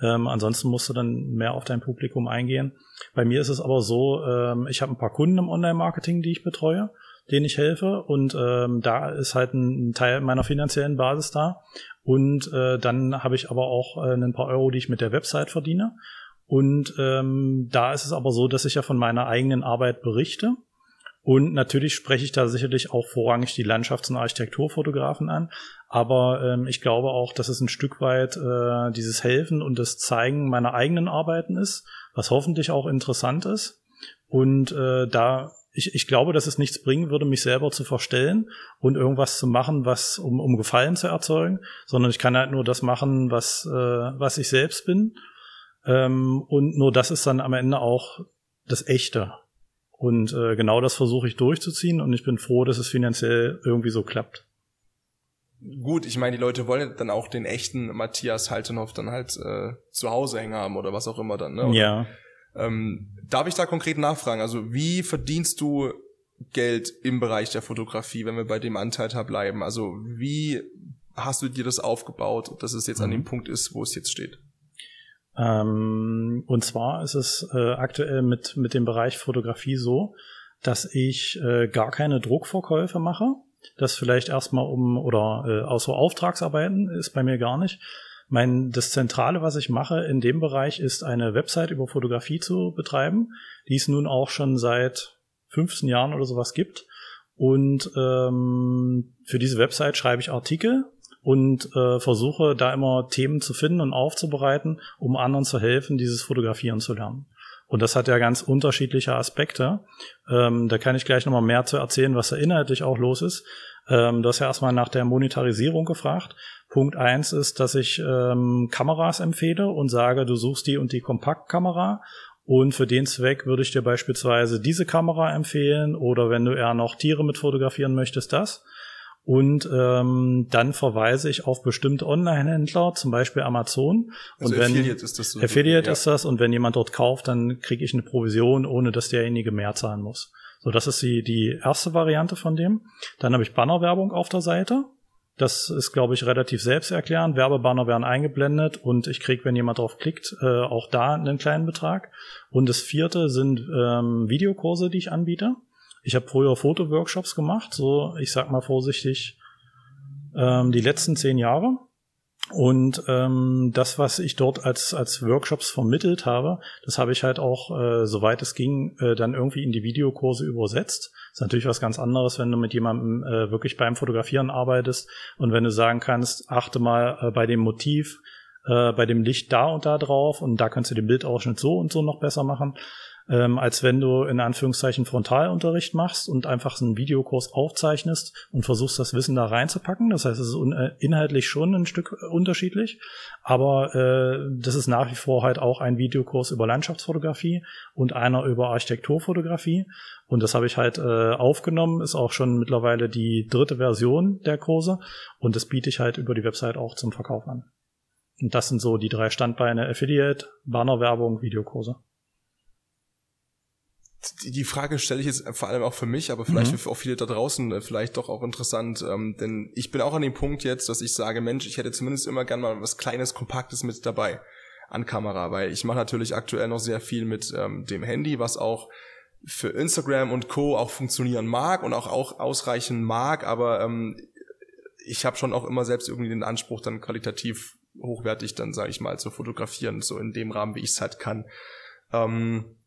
Ähm, ansonsten musst du dann mehr auf dein Publikum eingehen. Bei mir ist es aber so, ähm, ich habe ein paar Kunden im Online-Marketing, die ich betreue denen ich helfe. Und ähm, da ist halt ein Teil meiner finanziellen Basis da. Und äh, dann habe ich aber auch äh, ein paar Euro, die ich mit der Website verdiene. Und ähm, da ist es aber so, dass ich ja von meiner eigenen Arbeit berichte. Und natürlich spreche ich da sicherlich auch vorrangig die Landschafts- und Architekturfotografen an. Aber ähm, ich glaube auch, dass es ein Stück weit äh, dieses Helfen und das Zeigen meiner eigenen Arbeiten ist, was hoffentlich auch interessant ist. Und äh, da ich, ich glaube, dass es nichts bringen würde, mich selber zu verstellen und irgendwas zu machen, was um, um Gefallen zu erzeugen, sondern ich kann halt nur das machen, was, äh, was ich selbst bin. Ähm, und nur das ist dann am Ende auch das Echte. Und äh, genau das versuche ich durchzuziehen und ich bin froh, dass es finanziell irgendwie so klappt. Gut, ich meine, die Leute wollen dann auch den echten Matthias Haltenhoff dann halt äh, zu Hause hängen haben oder was auch immer dann, ne? Oder, ja. Ähm, darf ich da konkret nachfragen? Also wie verdienst du Geld im Bereich der Fotografie, wenn wir bei dem Anteil da bleiben? Also wie hast du dir das aufgebaut, dass es jetzt mhm. an dem Punkt ist, wo es jetzt steht? Ähm, und zwar ist es äh, aktuell mit, mit dem Bereich Fotografie so, dass ich äh, gar keine Druckverkäufe mache. Das vielleicht erstmal um, oder äh, außer Auftragsarbeiten ist bei mir gar nicht, mein, das Zentrale, was ich mache in dem Bereich, ist eine Website über Fotografie zu betreiben, die es nun auch schon seit 15 Jahren oder sowas gibt. Und ähm, für diese Website schreibe ich Artikel und äh, versuche da immer Themen zu finden und aufzubereiten, um anderen zu helfen, dieses Fotografieren zu lernen. Und das hat ja ganz unterschiedliche Aspekte. Ähm, da kann ich gleich nochmal mehr zu erzählen, was da inhaltlich auch los ist. Ähm, du hast ja erstmal nach der Monetarisierung gefragt. Punkt eins ist, dass ich ähm, Kameras empfehle und sage, du suchst die und die Kompaktkamera und für den Zweck würde ich dir beispielsweise diese Kamera empfehlen oder wenn du eher noch Tiere mit fotografieren möchtest, das. Und ähm, dann verweise ich auf bestimmte Online-Händler, zum Beispiel Amazon. Also und wenn, Affiliate ist das so. Affiliate ja. ist das und wenn jemand dort kauft, dann kriege ich eine Provision, ohne dass derjenige mehr zahlen muss. So, das ist die, die erste Variante von dem. Dann habe ich Bannerwerbung auf der Seite. Das ist, glaube ich, relativ selbsterklärend. Werbebanner werden eingeblendet und ich kriege, wenn jemand drauf klickt, äh, auch da einen kleinen Betrag. Und das vierte sind ähm, Videokurse, die ich anbiete. Ich habe früher Fotoworkshops gemacht, so ich sag mal vorsichtig, ähm, die letzten zehn Jahre. Und ähm, das, was ich dort als, als Workshops vermittelt habe, das habe ich halt auch, äh, soweit es ging, äh, dann irgendwie in die Videokurse übersetzt. ist natürlich was ganz anderes, wenn du mit jemandem äh, wirklich beim Fotografieren arbeitest und wenn du sagen kannst, achte mal äh, bei dem Motiv, äh, bei dem Licht da und da drauf und da kannst du den Bildausschnitt so und so noch besser machen ähm, als wenn du in Anführungszeichen Frontalunterricht machst und einfach einen Videokurs aufzeichnest und versuchst, das Wissen da reinzupacken. Das heißt, es ist äh, inhaltlich schon ein Stück unterschiedlich, aber äh, das ist nach wie vor halt auch ein Videokurs über Landschaftsfotografie und einer über Architekturfotografie. Und das habe ich halt äh, aufgenommen, ist auch schon mittlerweile die dritte Version der Kurse und das biete ich halt über die Website auch zum Verkauf an. Und das sind so die drei Standbeine Affiliate, Bannerwerbung, Videokurse die Frage stelle ich jetzt vor allem auch für mich, aber vielleicht mhm. für auch viele da draußen äh, vielleicht doch auch interessant, ähm, denn ich bin auch an dem Punkt jetzt, dass ich sage, Mensch, ich hätte zumindest immer gern mal was Kleines, Kompaktes mit dabei an Kamera, weil ich mache natürlich aktuell noch sehr viel mit ähm, dem Handy, was auch für Instagram und Co. auch funktionieren mag und auch, auch ausreichen mag, aber ähm, ich habe schon auch immer selbst irgendwie den Anspruch, dann qualitativ hochwertig dann, sage ich mal, zu fotografieren, so in dem Rahmen, wie ich es halt kann. Ähm,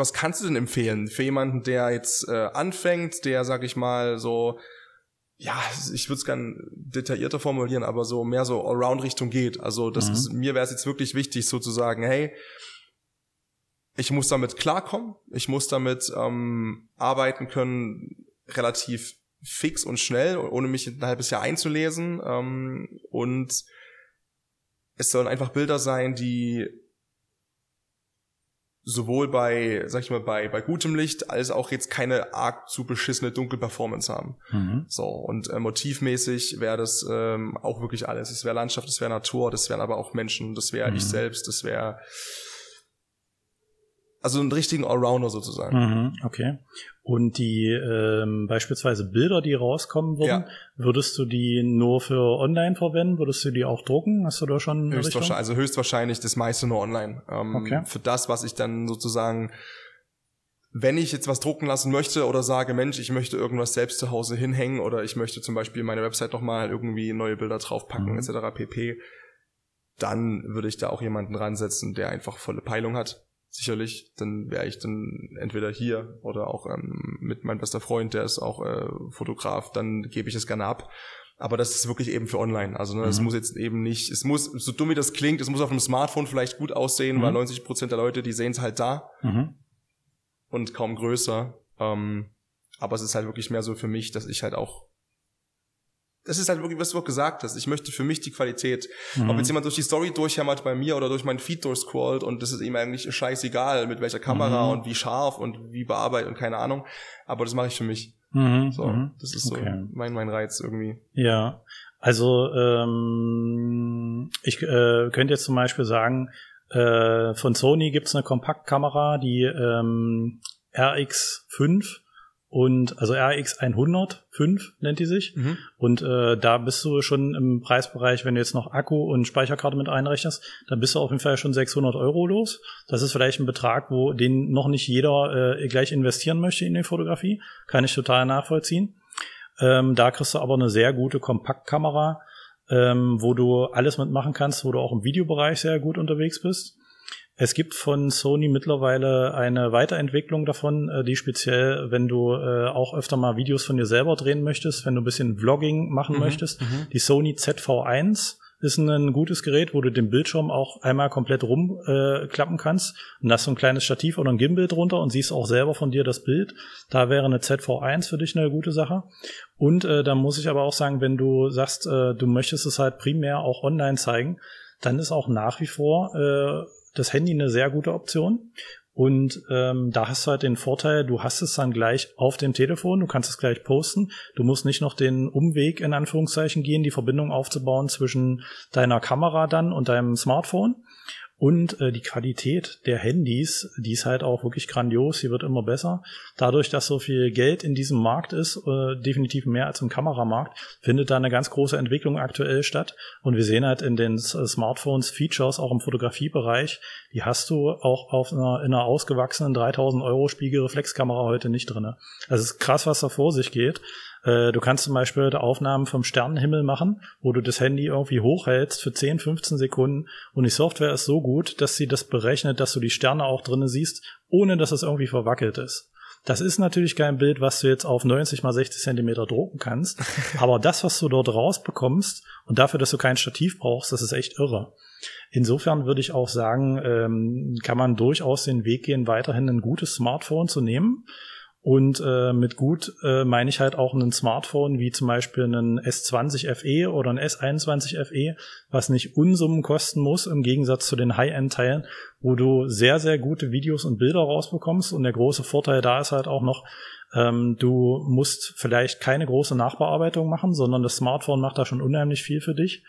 was kannst du denn empfehlen für jemanden, der jetzt äh, anfängt, der, sag ich mal, so, ja, ich würde es gern detaillierter formulieren, aber so mehr so Allround-Richtung geht. Also das mhm. ist, mir wäre es jetzt wirklich wichtig, so zu sagen, hey, ich muss damit klarkommen, ich muss damit ähm, arbeiten können, relativ fix und schnell, ohne mich ein halbes Jahr einzulesen. Ähm, und es sollen einfach Bilder sein, die sowohl bei, sag ich mal, bei, bei gutem Licht als auch jetzt keine arg zu beschissene Dunkelperformance haben. Mhm. So, und äh, motivmäßig wäre das ähm, auch wirklich alles. Es wäre Landschaft, es wäre Natur, das wären aber auch Menschen, das wäre mhm. ich selbst, das wäre also einen richtigen Allrounder sozusagen. Mhm, okay. Und die ähm, beispielsweise Bilder, die rauskommen würden, ja. würdest du die nur für online verwenden? Würdest du die auch drucken? Hast du da schon höchstwahrscheinlich, Also höchstwahrscheinlich das meiste nur online. Ähm, okay. Für das, was ich dann sozusagen wenn ich jetzt was drucken lassen möchte oder sage, Mensch, ich möchte irgendwas selbst zu Hause hinhängen oder ich möchte zum Beispiel meine Website nochmal irgendwie neue Bilder draufpacken, mhm. etc. pp., dann würde ich da auch jemanden ransetzen, der einfach volle Peilung hat sicherlich, dann wäre ich dann entweder hier oder auch ähm, mit meinem bester Freund, der ist auch äh, Fotograf, dann gebe ich es gerne ab. Aber das ist wirklich eben für online. Also ne, es mhm. muss jetzt eben nicht, es muss, so dumm wie das klingt, es muss auf einem Smartphone vielleicht gut aussehen, mhm. weil 90 Prozent der Leute, die sehen es halt da mhm. und kaum größer. Ähm, aber es ist halt wirklich mehr so für mich, dass ich halt auch das ist halt wirklich, was du auch gesagt hast. Ich möchte für mich die Qualität. Mhm. Ob jetzt jemand durch die Story durchhämmert bei mir oder durch meinen Feed durchscrollt und das ist ihm eigentlich scheißegal, mit welcher Kamera mhm. und wie scharf und wie bearbeitet und keine Ahnung. Aber das mache ich für mich. Mhm. So, mhm. das ist okay. so mein, mein Reiz irgendwie. Ja. Also ähm, ich äh, könnte jetzt zum Beispiel sagen, äh, von Sony gibt's eine Kompaktkamera, die ähm, RX5 und also RX 105 nennt die sich. Mhm. Und äh, da bist du schon im Preisbereich, wenn du jetzt noch Akku und Speicherkarte mit einrechnest, dann bist du auf jeden Fall schon 600 Euro los. Das ist vielleicht ein Betrag, wo den noch nicht jeder äh, gleich investieren möchte in die Fotografie. Kann ich total nachvollziehen. Ähm, da kriegst du aber eine sehr gute Kompaktkamera, ähm, wo du alles mitmachen kannst, wo du auch im Videobereich sehr gut unterwegs bist. Es gibt von Sony mittlerweile eine Weiterentwicklung davon, äh, die speziell, wenn du äh, auch öfter mal Videos von dir selber drehen möchtest, wenn du ein bisschen Vlogging machen mhm, möchtest, mhm. die Sony ZV1 ist ein gutes Gerät, wo du den Bildschirm auch einmal komplett rumklappen äh, kannst und hast so ein kleines Stativ oder ein Gimbal drunter und siehst auch selber von dir das Bild. Da wäre eine ZV1 für dich eine gute Sache. Und äh, da muss ich aber auch sagen, wenn du sagst, äh, du möchtest es halt primär auch online zeigen, dann ist auch nach wie vor äh, das Handy eine sehr gute Option. Und ähm, da hast du halt den Vorteil, du hast es dann gleich auf dem Telefon, du kannst es gleich posten. Du musst nicht noch den Umweg in Anführungszeichen gehen, die Verbindung aufzubauen zwischen deiner Kamera dann und deinem Smartphone. Und äh, die Qualität der Handys, die ist halt auch wirklich grandios, die wird immer besser. Dadurch, dass so viel Geld in diesem Markt ist, äh, definitiv mehr als im Kameramarkt, findet da eine ganz große Entwicklung aktuell statt. Und wir sehen halt in den Smartphones Features, auch im Fotografiebereich, die hast du auch auf einer, in einer ausgewachsenen 3000 Euro Spiegelreflexkamera heute nicht drinne. Also es ist krass, was da vor sich geht. Äh, du kannst zum Beispiel Aufnahmen vom Sternenhimmel machen, wo du das Handy irgendwie hochhältst für 10, 15 Sekunden und die Software ist so gut, dass sie das berechnet, dass du die Sterne auch drinnen siehst, ohne dass es irgendwie verwackelt ist. Das ist natürlich kein Bild, was du jetzt auf 90 mal 60 Zentimeter drucken kannst, aber das, was du dort rausbekommst und dafür, dass du kein Stativ brauchst, das ist echt irre. Insofern würde ich auch sagen, ähm, kann man durchaus den Weg gehen, weiterhin ein gutes Smartphone zu nehmen und äh, mit gut äh, meine ich halt auch ein Smartphone wie zum Beispiel einen S20 FE oder ein S21 FE, was nicht Unsummen kosten muss, im Gegensatz zu den High-End-Teilen, wo du sehr, sehr gute Videos und Bilder rausbekommst. Und der große Vorteil da ist halt auch noch, ähm, du musst vielleicht keine große Nachbearbeitung machen, sondern das Smartphone macht da schon unheimlich viel für dich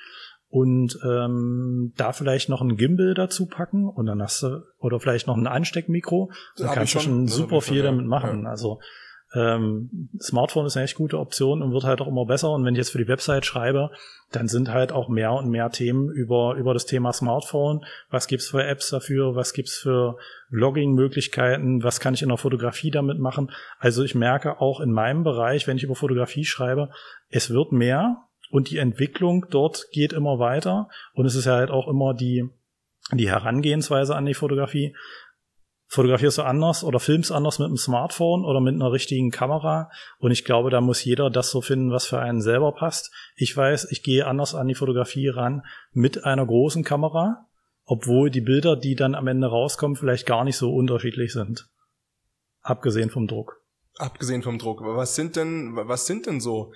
und ähm, da vielleicht noch ein Gimbal dazu packen und dann hast du oder vielleicht noch ein Ansteckmikro, dann da kannst du schon super viel damit machen. Ja. Also ähm, Smartphone ist eine echt gute Option und wird halt auch immer besser. Und wenn ich jetzt für die Website schreibe, dann sind halt auch mehr und mehr Themen über, über das Thema Smartphone. Was gibt's für Apps dafür? Was gibt's für Vlogging-Möglichkeiten? Was kann ich in der Fotografie damit machen? Also ich merke auch in meinem Bereich, wenn ich über Fotografie schreibe, es wird mehr und die Entwicklung dort geht immer weiter und es ist ja halt auch immer die, die Herangehensweise an die Fotografie. Fotografierst du anders oder filmst anders mit einem Smartphone oder mit einer richtigen Kamera? Und ich glaube, da muss jeder das so finden, was für einen selber passt. Ich weiß, ich gehe anders an die Fotografie ran mit einer großen Kamera, obwohl die Bilder, die dann am Ende rauskommen, vielleicht gar nicht so unterschiedlich sind. Abgesehen vom Druck. Abgesehen vom Druck. Aber was sind denn, was sind denn so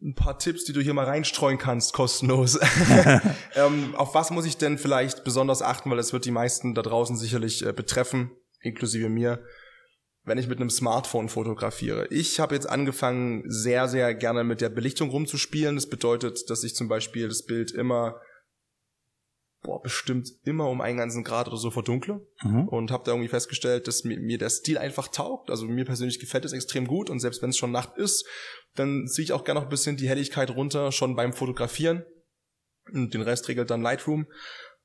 ein paar Tipps, die du hier mal reinstreuen kannst, kostenlos. ähm, auf was muss ich denn vielleicht besonders achten, weil das wird die meisten da draußen sicherlich äh, betreffen, inklusive mir, wenn ich mit einem Smartphone fotografiere. Ich habe jetzt angefangen, sehr, sehr gerne mit der Belichtung rumzuspielen. Das bedeutet, dass ich zum Beispiel das Bild immer boah, bestimmt immer um einen ganzen Grad oder so verdunkle mhm. und habe da irgendwie festgestellt, dass mir, mir der Stil einfach taugt. Also mir persönlich gefällt es extrem gut und selbst wenn es schon Nacht ist, dann ziehe ich auch gerne noch ein bisschen die Helligkeit runter, schon beim Fotografieren. Und den Rest regelt dann Lightroom.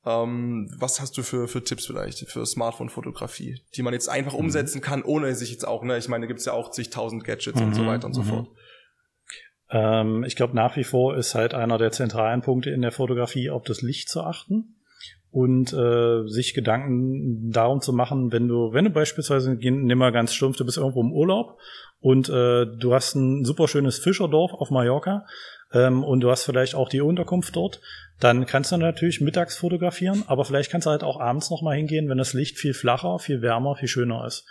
Ähm, was hast du für, für Tipps vielleicht für Smartphone-Fotografie, die man jetzt einfach mhm. umsetzen kann, ohne sich jetzt auch, ne, ich meine, da gibt's ja auch zigtausend Gadgets mhm. und so weiter und so mhm. fort. Ähm, ich glaube, nach wie vor ist halt einer der zentralen Punkte in der Fotografie auf das Licht zu achten und äh, sich Gedanken darum zu machen, wenn du, wenn du beispielsweise, nimm mal ganz stumpf, du bist irgendwo im Urlaub und äh, du hast ein super schönes Fischerdorf auf Mallorca ähm, und du hast vielleicht auch die Unterkunft dort, dann kannst du natürlich mittags fotografieren, aber vielleicht kannst du halt auch abends nochmal hingehen, wenn das Licht viel flacher, viel wärmer, viel schöner ist.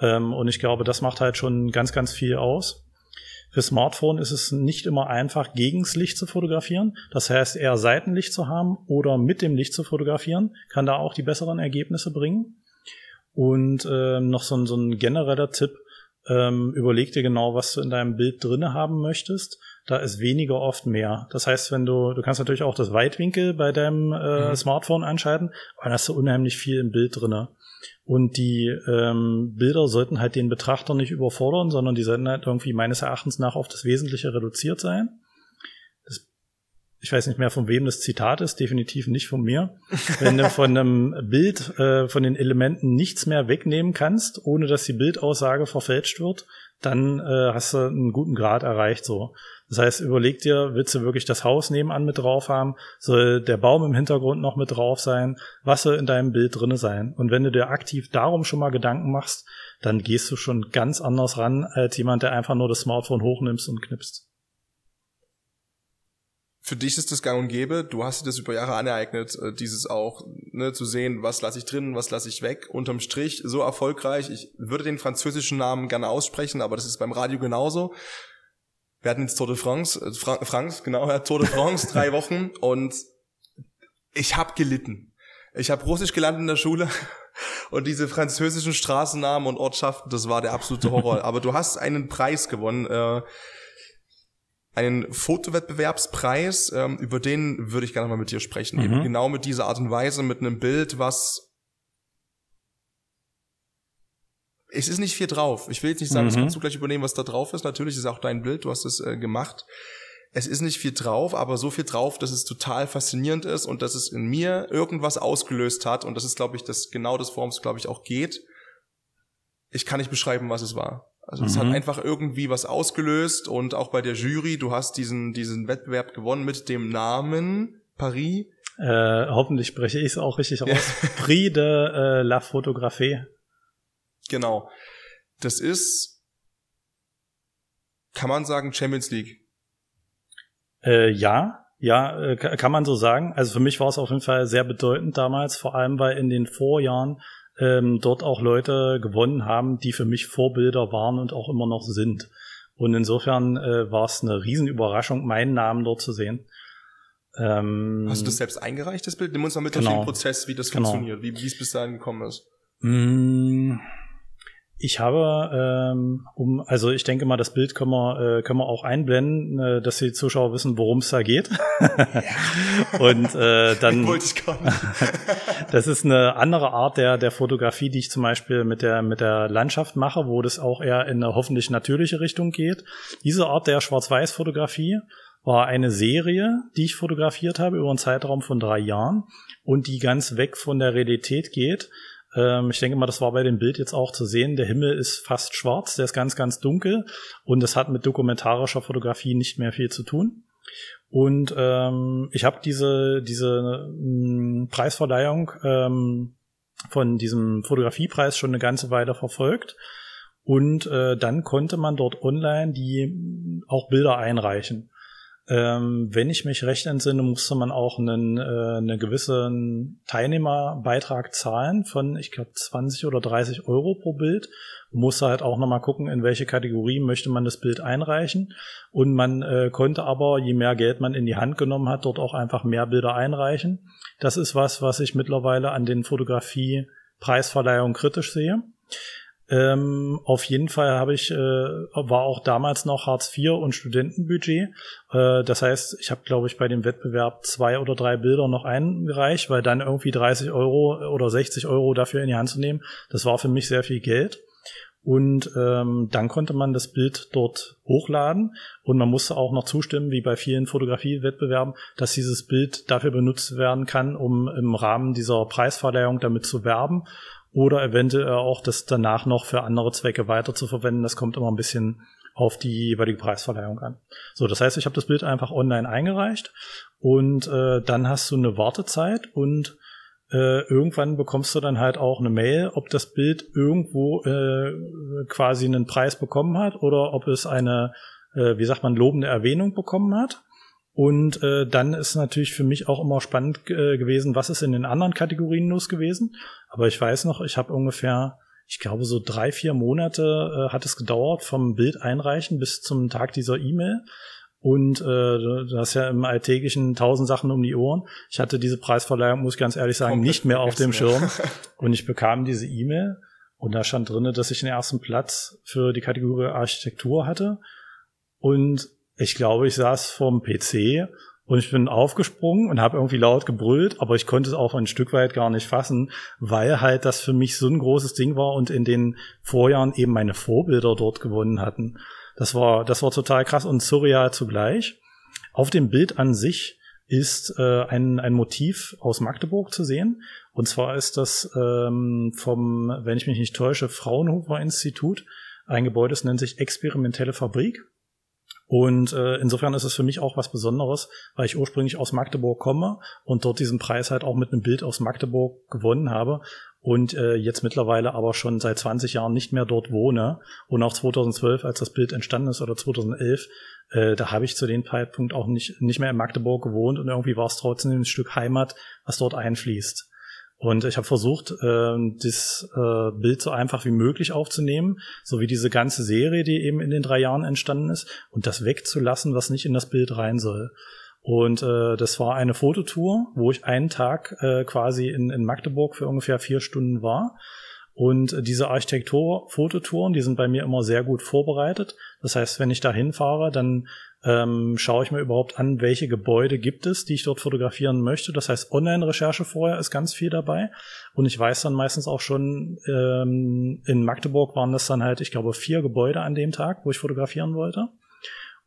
Ähm, und ich glaube, das macht halt schon ganz, ganz viel aus. Für Smartphone ist es nicht immer einfach, gegens Licht zu fotografieren. Das heißt, eher Seitenlicht zu haben oder mit dem Licht zu fotografieren, kann da auch die besseren Ergebnisse bringen. Und äh, noch so ein, so ein genereller Tipp, ähm, überleg dir genau, was du in deinem Bild drinne haben möchtest. Da ist weniger oft mehr. Das heißt, wenn du, du kannst natürlich auch das Weitwinkel bei deinem äh, mhm. Smartphone anschalten, aber dann hast du unheimlich viel im Bild drinne. Und die ähm, Bilder sollten halt den Betrachter nicht überfordern, sondern die sollten halt irgendwie meines Erachtens nach auf das Wesentliche reduziert sein. Das, ich weiß nicht mehr, von wem das Zitat ist, definitiv nicht von mir. Wenn du von einem Bild, äh, von den Elementen nichts mehr wegnehmen kannst, ohne dass die Bildaussage verfälscht wird, dann äh, hast du einen guten Grad erreicht so. Das heißt, überleg dir, willst du wirklich das Haus nebenan mit drauf haben? Soll der Baum im Hintergrund noch mit drauf sein? Was soll in deinem Bild drinne sein? Und wenn du dir aktiv darum schon mal Gedanken machst, dann gehst du schon ganz anders ran als jemand, der einfach nur das Smartphone hochnimmst und knipst. Für dich ist das gang und gäbe. Du hast dir das über Jahre aneignet, äh, dieses auch ne, zu sehen, was lasse ich drin, was lasse ich weg. Unterm Strich so erfolgreich. Ich würde den französischen Namen gerne aussprechen, aber das ist beim Radio genauso wir hatten jetzt Tour de France, äh, Fra France, genau, ja, Tour de France, drei Wochen und ich habe gelitten. Ich habe Russisch gelernt in der Schule Und diese französischen Straßennamen und Ortschaften, das war der absolute Horror. Aber du hast einen Preis gewonnen, äh, einen Fotowettbewerbspreis, ähm, über den würde ich gerne mal mit dir sprechen. Mhm. Eben genau mit dieser Art und Weise, mit einem Bild, was es ist nicht viel drauf. Ich will jetzt nicht sagen, mhm. das kannst du gleich übernehmen, was da drauf ist. Natürlich ist auch dein Bild, du hast es äh, gemacht. Es ist nicht viel drauf, aber so viel drauf, dass es total faszinierend ist und dass es in mir irgendwas ausgelöst hat. Und das ist, glaube ich, das genau das, worum es, glaube ich, auch geht. Ich kann nicht beschreiben, was es war. Also es hat mhm. einfach irgendwie was ausgelöst und auch bei der Jury, du hast diesen, diesen Wettbewerb gewonnen mit dem Namen Paris. Äh, hoffentlich spreche ich es auch richtig aus. Prix de äh, la Photographie. Genau. Das ist, kann man sagen, Champions League. Äh, ja, ja, äh, kann man so sagen. Also für mich war es auf jeden Fall sehr bedeutend damals, vor allem weil in den Vorjahren ähm, dort auch Leute gewonnen haben, die für mich Vorbilder waren und auch immer noch sind. Und insofern äh, war es eine Riesenüberraschung, meinen Namen dort zu sehen. Ähm, Hast du das selbst eingereicht, das Bild? Nimm uns mal mit genau, durch den Prozess, wie das genau. funktioniert, wie es bis dahin gekommen ist. Mmh ich habe, ähm, um, also ich denke mal, das Bild können wir, äh, können wir auch einblenden, äh, dass die Zuschauer wissen, worum es da geht. Und äh, dann. Das ist eine andere Art der der Fotografie, die ich zum Beispiel mit der mit der Landschaft mache, wo das auch eher in eine hoffentlich natürliche Richtung geht. Diese Art der Schwarz-Weiß-Fotografie war eine Serie, die ich fotografiert habe über einen Zeitraum von drei Jahren und die ganz weg von der Realität geht ähm, ich denke mal, das war bei dem Bild jetzt auch zu sehen. Der Himmel ist fast schwarz, der ist ganz, ganz dunkel und das hat mit dokumentarischer Fotografie nicht mehr viel zu tun. Und ähm, ich habe diese, diese mh, mm, Preisverleihung ähm, von diesem Fotografiepreis schon eine ganze Weile verfolgt. Und äh, dann konnte man dort online die auch Bilder einreichen. Ähm, wenn ich mich recht entsinne, musste man auch einen, äh, einen gewissen Teilnehmerbeitrag zahlen von, ich glaube, 20 oder 30 Euro pro Bild. musste halt auch nochmal gucken, in welche Kategorie möchte man das Bild einreichen. Und man äh, konnte aber, je mehr Geld man in die Hand genommen hat, dort auch einfach mehr Bilder einreichen. Das ist was, was ich mittlerweile an den Fotografie-Preisverleihungen kritisch sehe. Ähm, auf jeden Fall habe ich, äh, war auch damals noch Hartz IV und Studentenbudget. Äh, das heißt, ich habe, glaube ich, bei dem Wettbewerb zwei oder drei Bilder noch eingereicht, weil dann irgendwie 30 Euro oder 60 Euro dafür in die Hand zu nehmen, das war für mich sehr viel Geld. Und ähm, dann konnte man das Bild dort hochladen und man musste auch noch zustimmen, wie bei vielen Fotografiewettbewerben, dass dieses Bild dafür benutzt werden kann, um im Rahmen dieser Preisverleihung damit zu werben oder eventuell auch das danach noch für andere Zwecke weiter zu verwenden. Das kommt immer ein bisschen auf die jeweilige Preisverleihung an. So, das heißt, ich habe das Bild einfach online eingereicht und äh, dann hast du eine Wartezeit und äh, irgendwann bekommst du dann halt auch eine Mail, ob das Bild irgendwo äh, quasi einen Preis bekommen hat oder ob es eine, äh, wie sagt man, lobende Erwähnung bekommen hat. Und äh, dann ist natürlich für mich auch immer spannend äh, gewesen, was ist in den anderen Kategorien los gewesen. Aber ich weiß noch, ich habe ungefähr, ich glaube, so drei, vier Monate äh, hat es gedauert vom Bild einreichen bis zum Tag dieser E-Mail. Und äh, du hast ja im Alltäglichen tausend Sachen um die Ohren. Ich hatte diese Preisverleihung, muss ich ganz ehrlich sagen, Komplett nicht mehr auf dem Schirm. und ich bekam diese E-Mail und da stand drinne, dass ich den ersten Platz für die Kategorie Architektur hatte. Und ich glaube, ich saß vorm PC und ich bin aufgesprungen und habe irgendwie laut gebrüllt, aber ich konnte es auch ein Stück weit gar nicht fassen, weil halt das für mich so ein großes Ding war und in den Vorjahren eben meine Vorbilder dort gewonnen hatten. Das war, das war total krass und surreal zugleich. Auf dem Bild an sich ist äh, ein, ein Motiv aus Magdeburg zu sehen. Und zwar ist das ähm, vom, wenn ich mich nicht täusche, Fraunhofer Institut. Ein Gebäude, das nennt sich Experimentelle Fabrik. Und äh, insofern ist es für mich auch was Besonderes, weil ich ursprünglich aus Magdeburg komme und dort diesen Preis halt auch mit einem Bild aus Magdeburg gewonnen habe und äh, jetzt mittlerweile aber schon seit 20 Jahren nicht mehr dort wohne. Und auch 2012, als das Bild entstanden ist, oder 2011, äh, da habe ich zu dem Zeitpunkt auch nicht, nicht mehr in Magdeburg gewohnt und irgendwie war es trotzdem ein Stück Heimat, was dort einfließt. Und ich habe versucht, äh, das äh, Bild so einfach wie möglich aufzunehmen, so wie diese ganze Serie, die eben in den drei Jahren entstanden ist, und das wegzulassen, was nicht in das Bild rein soll. Und äh, das war eine Fototour, wo ich einen Tag äh, quasi in, in Magdeburg für ungefähr vier Stunden war. Und diese Architektur-Fototouren, die sind bei mir immer sehr gut vorbereitet. Das heißt, wenn ich da hinfahre, dann ähm, schaue ich mir überhaupt an, welche Gebäude gibt es, die ich dort fotografieren möchte. Das heißt, Online-Recherche vorher ist ganz viel dabei. Und ich weiß dann meistens auch schon, ähm, in Magdeburg waren das dann halt, ich glaube, vier Gebäude an dem Tag, wo ich fotografieren wollte.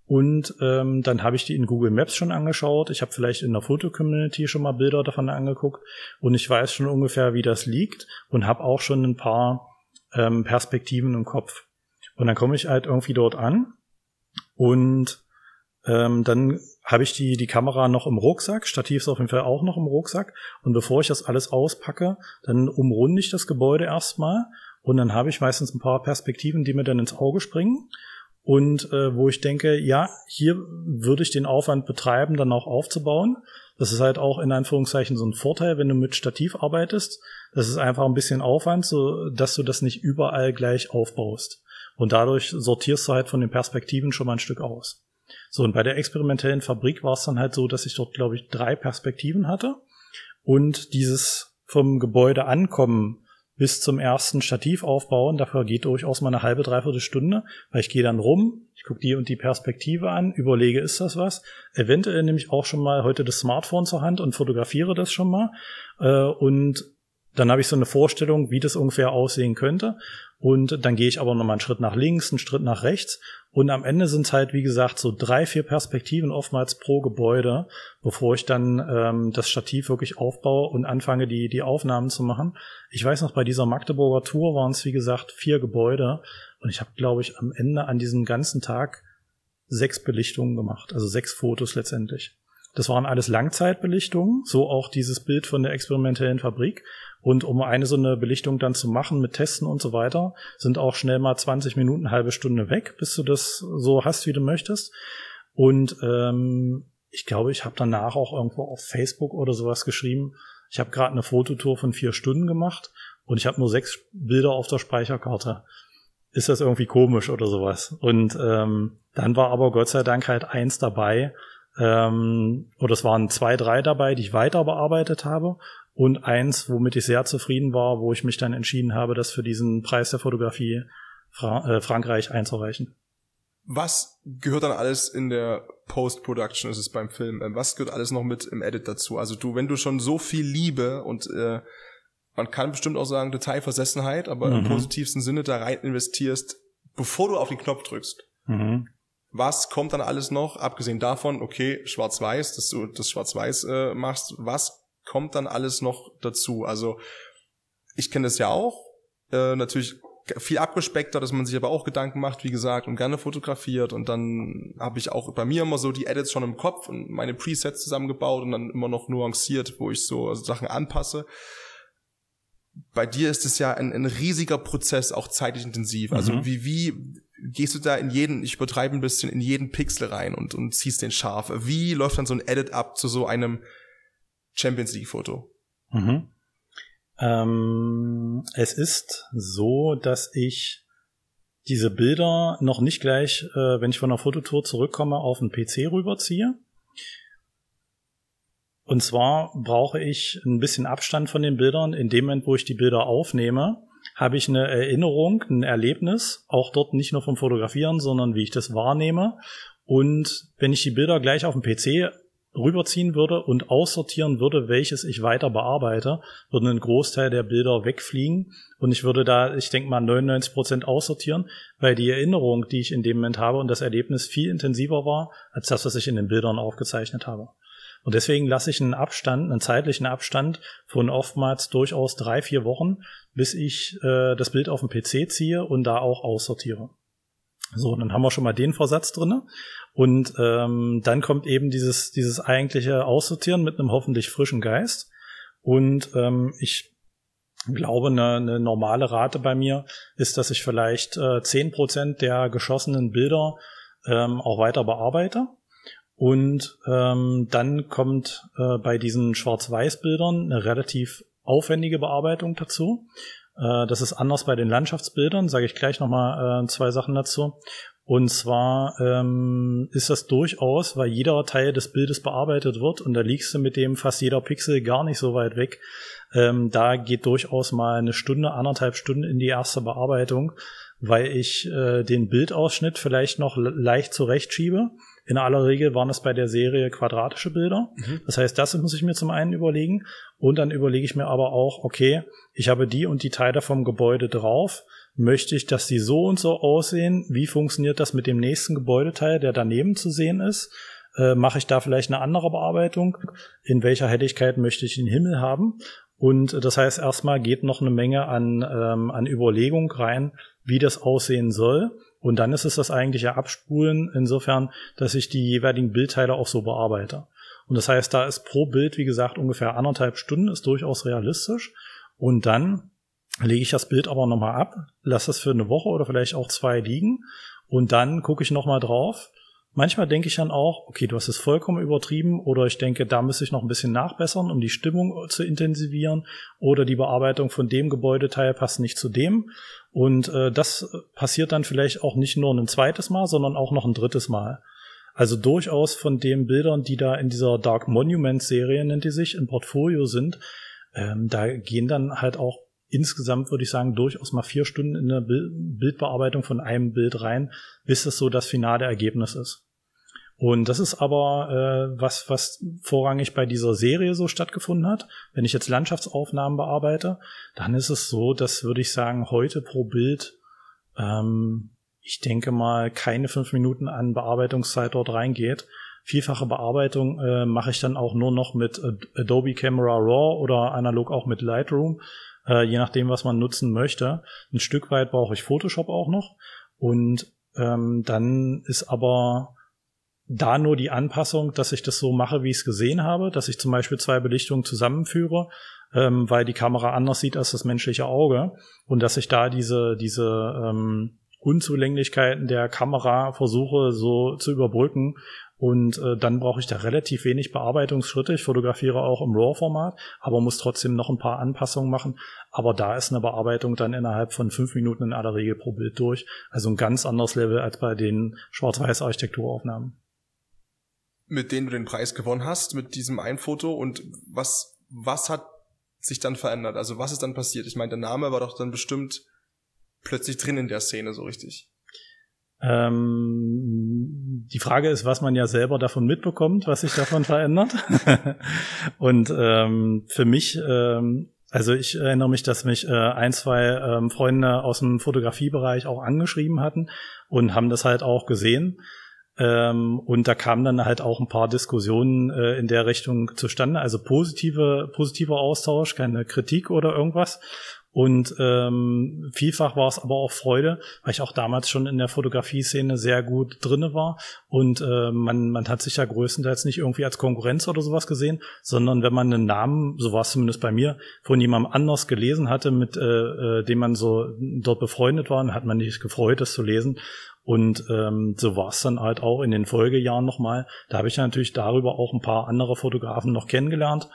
Und ähm, dann habe ich die in Google Maps schon angeschaut. Ich habe vielleicht in der Foto-Community schon mal Bilder davon angeguckt. Und ich weiß schon ungefähr, wie das liegt. Und habe auch schon ein paar ähm, Perspektiven im Kopf. Und dann komme ich halt irgendwie dort an und ähm, dann habe ich die, die Kamera noch im Rucksack, Stativ ist auf jeden Fall auch noch im Rucksack. Und bevor ich das alles auspacke, dann umrunde ich das Gebäude erstmal und dann habe ich meistens ein paar Perspektiven, die mir dann ins Auge springen. Und äh, wo ich denke, ja, hier würde ich den Aufwand betreiben, dann auch aufzubauen. Das ist halt auch in Anführungszeichen so ein Vorteil, wenn du mit Stativ arbeitest. Das ist einfach ein bisschen Aufwand, so dass du das nicht überall gleich aufbaust. Und dadurch sortierst du halt von den Perspektiven schon mal ein Stück aus. So, und bei der experimentellen Fabrik war es dann halt so, dass ich dort, glaube ich, drei Perspektiven hatte. Und dieses vom Gebäude ankommen bis zum ersten Stativ aufbauen, dafür geht durchaus mal eine halbe, dreiviertel Stunde, weil ich gehe dann rum, ich gucke die und die Perspektive an, überlege, ist das was? Eventuell nehme ich auch schon mal heute das Smartphone zur Hand und fotografiere das schon mal. Äh, und dann habe ich so eine Vorstellung, wie das ungefähr aussehen könnte. Und dann gehe ich aber nochmal einen Schritt nach links, einen Schritt nach rechts. Und am Ende sind halt, wie gesagt, so drei, vier Perspektiven oftmals pro Gebäude, bevor ich dann ähm, das Stativ wirklich aufbaue und anfange, die, die Aufnahmen zu machen. Ich weiß noch, bei dieser Magdeburger Tour waren es, wie gesagt, vier Gebäude. Und ich habe, glaube ich, am Ende an diesem ganzen Tag sechs Belichtungen gemacht, also sechs Fotos letztendlich. Das waren alles Langzeitbelichtungen, so auch dieses Bild von der experimentellen Fabrik. Und um eine so eine Belichtung dann zu machen mit Testen und so weiter, sind auch schnell mal 20 Minuten, halbe Stunde weg, bis du das so hast, wie du möchtest. Und ähm, ich glaube, ich habe danach auch irgendwo auf Facebook oder sowas geschrieben. Ich habe gerade eine Fototour von vier Stunden gemacht und ich habe nur sechs Bilder auf der Speicherkarte. Ist das irgendwie komisch oder sowas? Und ähm, dann war aber Gott sei Dank halt eins dabei, ähm, oder es waren zwei, drei dabei, die ich weiter bearbeitet habe und eins, womit ich sehr zufrieden war, wo ich mich dann entschieden habe, das für diesen Preis der Fotografie Fra äh, Frankreich einzureichen. Was gehört dann alles in der Post-Production, ist es beim Film? Ähm, was gehört alles noch mit im Edit dazu? Also du, wenn du schon so viel Liebe und äh, man kann bestimmt auch sagen Detailversessenheit, aber mhm. im positivsten Sinne da rein investierst, bevor du auf den Knopf drückst. Mhm. Was kommt dann alles noch, abgesehen davon, okay, schwarz-weiß, dass du das schwarz-weiß äh, machst, was kommt dann alles noch dazu? Also ich kenne das ja auch, äh, natürlich viel abgespeckter, dass man sich aber auch Gedanken macht, wie gesagt, und gerne fotografiert und dann habe ich auch bei mir immer so die Edits schon im Kopf und meine Presets zusammengebaut und dann immer noch nuanciert, wo ich so Sachen anpasse. Bei dir ist es ja ein, ein riesiger Prozess, auch zeitlich intensiv. Also mhm. wie, wie gehst du da in jeden, ich übertreibe ein bisschen, in jeden Pixel rein und, und ziehst den scharf? Wie läuft dann so ein Edit ab zu so einem Champions League Foto? Mhm. Ähm, es ist so, dass ich diese Bilder noch nicht gleich, äh, wenn ich von der Fototour zurückkomme, auf den PC rüberziehe. Und zwar brauche ich ein bisschen Abstand von den Bildern. In dem Moment, wo ich die Bilder aufnehme, habe ich eine Erinnerung, ein Erlebnis, auch dort nicht nur vom Fotografieren, sondern wie ich das wahrnehme. Und wenn ich die Bilder gleich auf dem PC rüberziehen würde und aussortieren würde, welches ich weiter bearbeite, würden ein Großteil der Bilder wegfliegen und ich würde da, ich denke mal, 99 Prozent aussortieren, weil die Erinnerung, die ich in dem Moment habe und das Erlebnis viel intensiver war, als das, was ich in den Bildern aufgezeichnet habe. Und deswegen lasse ich einen Abstand, einen zeitlichen Abstand von oftmals durchaus drei, vier Wochen, bis ich äh, das Bild auf den PC ziehe und da auch aussortiere. So, dann haben wir schon mal den Versatz drinne. Und ähm, dann kommt eben dieses, dieses eigentliche Aussortieren mit einem hoffentlich frischen Geist. Und ähm, ich glaube, eine, eine normale Rate bei mir ist, dass ich vielleicht äh, Prozent der geschossenen Bilder ähm, auch weiter bearbeite. Und ähm, dann kommt äh, bei diesen Schwarz-Weiß-Bildern eine relativ aufwendige Bearbeitung dazu. Äh, das ist anders bei den Landschaftsbildern, sage ich gleich nochmal äh, zwei Sachen dazu. Und zwar ähm, ist das durchaus, weil jeder Teil des Bildes bearbeitet wird und da liegst du mit dem fast jeder Pixel gar nicht so weit weg. Ähm, da geht durchaus mal eine Stunde, anderthalb Stunden in die erste Bearbeitung, weil ich äh, den Bildausschnitt vielleicht noch leicht zurechtschiebe. In aller Regel waren es bei der Serie quadratische Bilder. Mhm. Das heißt, das muss ich mir zum einen überlegen. Und dann überlege ich mir aber auch, okay, ich habe die und die Teile vom Gebäude drauf möchte ich, dass die so und so aussehen? Wie funktioniert das mit dem nächsten Gebäudeteil, der daneben zu sehen ist? Äh, Mache ich da vielleicht eine andere Bearbeitung? In welcher Helligkeit möchte ich den Himmel haben? Und das heißt, erstmal geht noch eine Menge an, ähm, an Überlegung rein, wie das aussehen soll. Und dann ist es das eigentliche Abspulen insofern, dass ich die jeweiligen Bildteile auch so bearbeite. Und das heißt, da ist pro Bild, wie gesagt, ungefähr anderthalb Stunden, ist durchaus realistisch. Und dann lege ich das Bild aber nochmal ab, lasse es für eine Woche oder vielleicht auch zwei liegen und dann gucke ich nochmal drauf. Manchmal denke ich dann auch, okay, du hast es vollkommen übertrieben oder ich denke, da müsste ich noch ein bisschen nachbessern, um die Stimmung zu intensivieren oder die Bearbeitung von dem Gebäudeteil passt nicht zu dem. Und äh, das passiert dann vielleicht auch nicht nur ein zweites Mal, sondern auch noch ein drittes Mal. Also durchaus von den Bildern, die da in dieser Dark Monument Serie, nennt die sich, im Portfolio sind, ähm, da gehen dann halt auch insgesamt würde ich sagen, durchaus mal vier Stunden in der Bildbearbeitung von einem Bild rein, bis es so das finale Ergebnis ist. Und das ist aber äh, was, was vorrangig bei dieser Serie so stattgefunden hat. Wenn ich jetzt Landschaftsaufnahmen bearbeite, dann ist es so, dass würde ich sagen, heute pro Bild, ähm, ich denke mal, keine fünf Minuten an Bearbeitungszeit dort reingeht. Vielfache Bearbeitung äh, mache ich dann auch nur noch mit Adobe Camera Raw oder analog auch mit Lightroom äh, je nachdem, was man nutzen möchte. Ein Stück weit brauche ich Photoshop auch noch und ähm, dann ist aber da nur die Anpassung, dass ich das so mache, wie ich es gesehen habe, dass ich zum Beispiel zwei Belichtungen zusammenführe, ähm, weil die Kamera anders sieht als das menschliche Auge und dass ich da diese diese ähm, Unzulänglichkeiten der Kamera versuche so zu überbrücken und äh, dann brauche ich da relativ wenig Bearbeitungsschritte. Ich fotografiere auch im RAW-Format, aber muss trotzdem noch ein paar Anpassungen machen. Aber da ist eine Bearbeitung dann innerhalb von fünf Minuten in aller Regel pro Bild durch. Also ein ganz anderes Level als bei den Schwarz-Weiß-Architekturaufnahmen. Mit denen du den Preis gewonnen hast, mit diesem Einfoto und was, was hat sich dann verändert? Also was ist dann passiert? Ich meine, der Name war doch dann bestimmt plötzlich drin in der Szene so richtig. Ähm, die Frage ist, was man ja selber davon mitbekommt, was sich davon verändert. und ähm, für mich, ähm, also ich erinnere mich, dass mich äh, ein, zwei ähm, Freunde aus dem Fotografiebereich auch angeschrieben hatten und haben das halt auch gesehen. Ähm, und da kamen dann halt auch ein paar Diskussionen äh, in der Richtung zustande, also positive, positiver Austausch, keine Kritik oder irgendwas. Und ähm, vielfach war es aber auch Freude, weil ich auch damals schon in der Fotografie-Szene sehr gut drinne war. Und äh, man, man hat sich ja größtenteils nicht irgendwie als Konkurrenz oder sowas gesehen, sondern wenn man einen Namen, so war es zumindest bei mir, von jemandem anders gelesen hatte, mit äh, äh, dem man so dort befreundet war, dann hat man sich gefreut, das zu lesen. Und ähm, so war es dann halt auch in den Folgejahren nochmal. Da habe ich natürlich darüber auch ein paar andere Fotografen noch kennengelernt,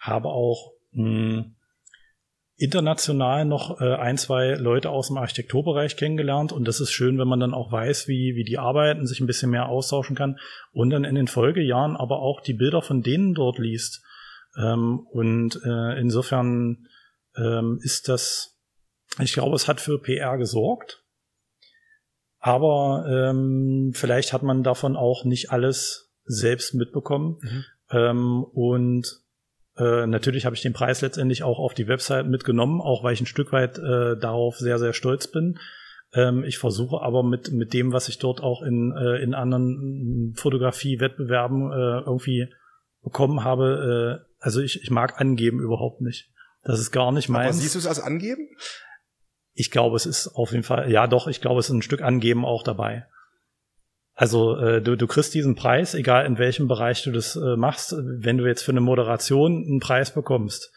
habe auch mh, hm, international noch äh, ein, zwei Leute aus dem Architekturbereich kennengelernt und das ist schön, wenn man dann auch weiß, wie, wie die arbeiten, sich ein bisschen mehr austauschen kann und dann in den Folgejahren aber auch die Bilder von denen dort liest. Ähm, und äh, insofern ähm, ist das, ich glaube, es hat für PR gesorgt, aber ähm, vielleicht hat man davon auch nicht alles selbst mitbekommen. Mhm. Ähm, und äh, natürlich habe ich den Preis letztendlich auch auf die Website mitgenommen, auch weil ich ein Stück weit äh, darauf sehr, sehr stolz bin. Ähm, ich versuche aber mit, mit dem, was ich dort auch in, äh, in anderen Fotografie-Wettbewerben äh, irgendwie bekommen habe, äh, also ich, ich mag angeben überhaupt nicht. Das ist gar nicht meins. Aber siehst du es als angeben? Ich glaube, es ist auf jeden Fall, ja doch, ich glaube, es ist ein Stück angeben auch dabei. Also äh, du, du kriegst diesen Preis, egal in welchem Bereich du das äh, machst. Wenn du jetzt für eine Moderation einen Preis bekommst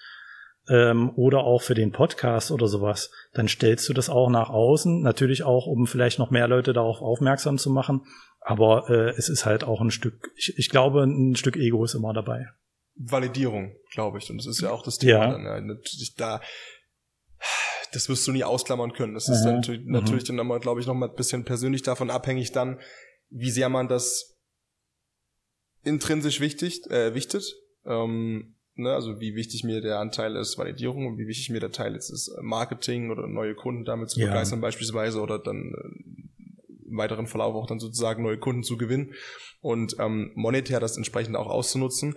ähm, oder auch für den Podcast oder sowas, dann stellst du das auch nach außen. Natürlich auch, um vielleicht noch mehr Leute darauf aufmerksam zu machen. Aber äh, es ist halt auch ein Stück, ich, ich glaube, ein Stück Ego ist immer dabei. Validierung, glaube ich. Und das ist ja auch das Thema. Ja. Dann, da das wirst du nie ausklammern können. Das ist dann natürlich, mhm. natürlich dann nochmal, glaube ich, nochmal ein bisschen persönlich davon abhängig dann, wie sehr man das intrinsisch wichtig, äh, wichtet. Ähm, ne? Also wie wichtig mir der Anteil ist Validierung und wie wichtig mir der Teil jetzt ist äh, Marketing oder neue Kunden damit zu begeistern ja. beispielsweise oder dann äh, im weiteren Verlauf auch dann sozusagen neue Kunden zu gewinnen und ähm, monetär das entsprechend auch auszunutzen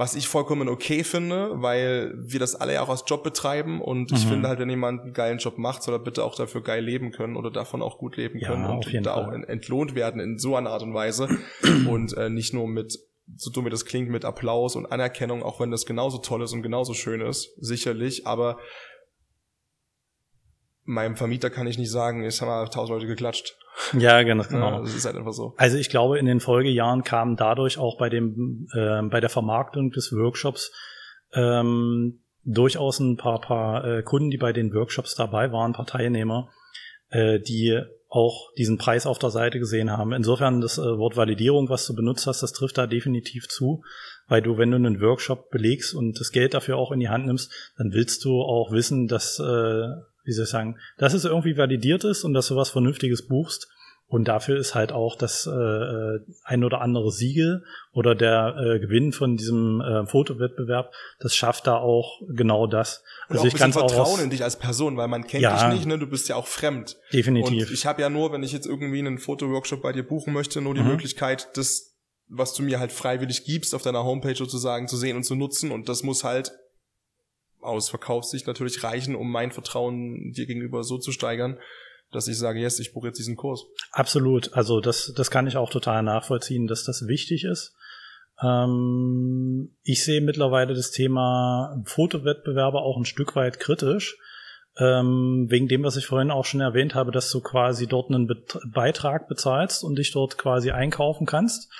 was ich vollkommen okay finde, weil wir das alle ja auch als Job betreiben und mhm. ich finde halt, wenn jemand einen geilen Job macht, soll er bitte auch dafür geil leben können oder davon auch gut leben können ja, und da Fall. auch entlohnt werden in so einer Art und Weise und äh, nicht nur mit so dumm wie das klingt, mit Applaus und Anerkennung, auch wenn das genauso toll ist und genauso schön ist, sicherlich, aber meinem Vermieter kann ich nicht sagen, jetzt haben wir tausend Leute geklatscht. Ja, genau. genau. Das ist halt einfach so. Also ich glaube, in den Folgejahren kamen dadurch auch bei dem, äh, bei der Vermarktung des Workshops ähm, durchaus ein paar, paar äh, Kunden, die bei den Workshops dabei waren, ein paar Teilnehmer, äh, die auch diesen Preis auf der Seite gesehen haben. Insofern das äh, Wort Validierung, was du benutzt hast, das trifft da definitiv zu, weil du, wenn du einen Workshop belegst und das Geld dafür auch in die Hand nimmst, dann willst du auch wissen, dass äh, wie soll ich sagen, dass es irgendwie validiert ist und dass du was Vernünftiges buchst. Und dafür ist halt auch das äh, äh, ein oder andere Siegel oder der äh, Gewinn von diesem äh, Fotowettbewerb, das schafft da auch genau das. also ich kann Vertrauen aus, in dich als Person, weil man kennt ja, dich nicht, ne? Du bist ja auch fremd. Definitiv. Und ich habe ja nur, wenn ich jetzt irgendwie einen Fotoworkshop bei dir buchen möchte, nur die mhm. Möglichkeit, das, was du mir halt freiwillig gibst, auf deiner Homepage sozusagen zu sehen und zu nutzen. Und das muss halt aus Verkaufssicht natürlich reichen, um mein Vertrauen dir gegenüber so zu steigern, dass ich sage, yes, ich buche jetzt diesen Kurs. Absolut. Also das, das kann ich auch total nachvollziehen, dass das wichtig ist. Ähm, ich sehe mittlerweile das Thema Fotowettbewerbe auch ein Stück weit kritisch. Ähm, wegen dem, was ich vorhin auch schon erwähnt habe, dass du quasi dort einen Beitrag bezahlst und dich dort quasi einkaufen kannst.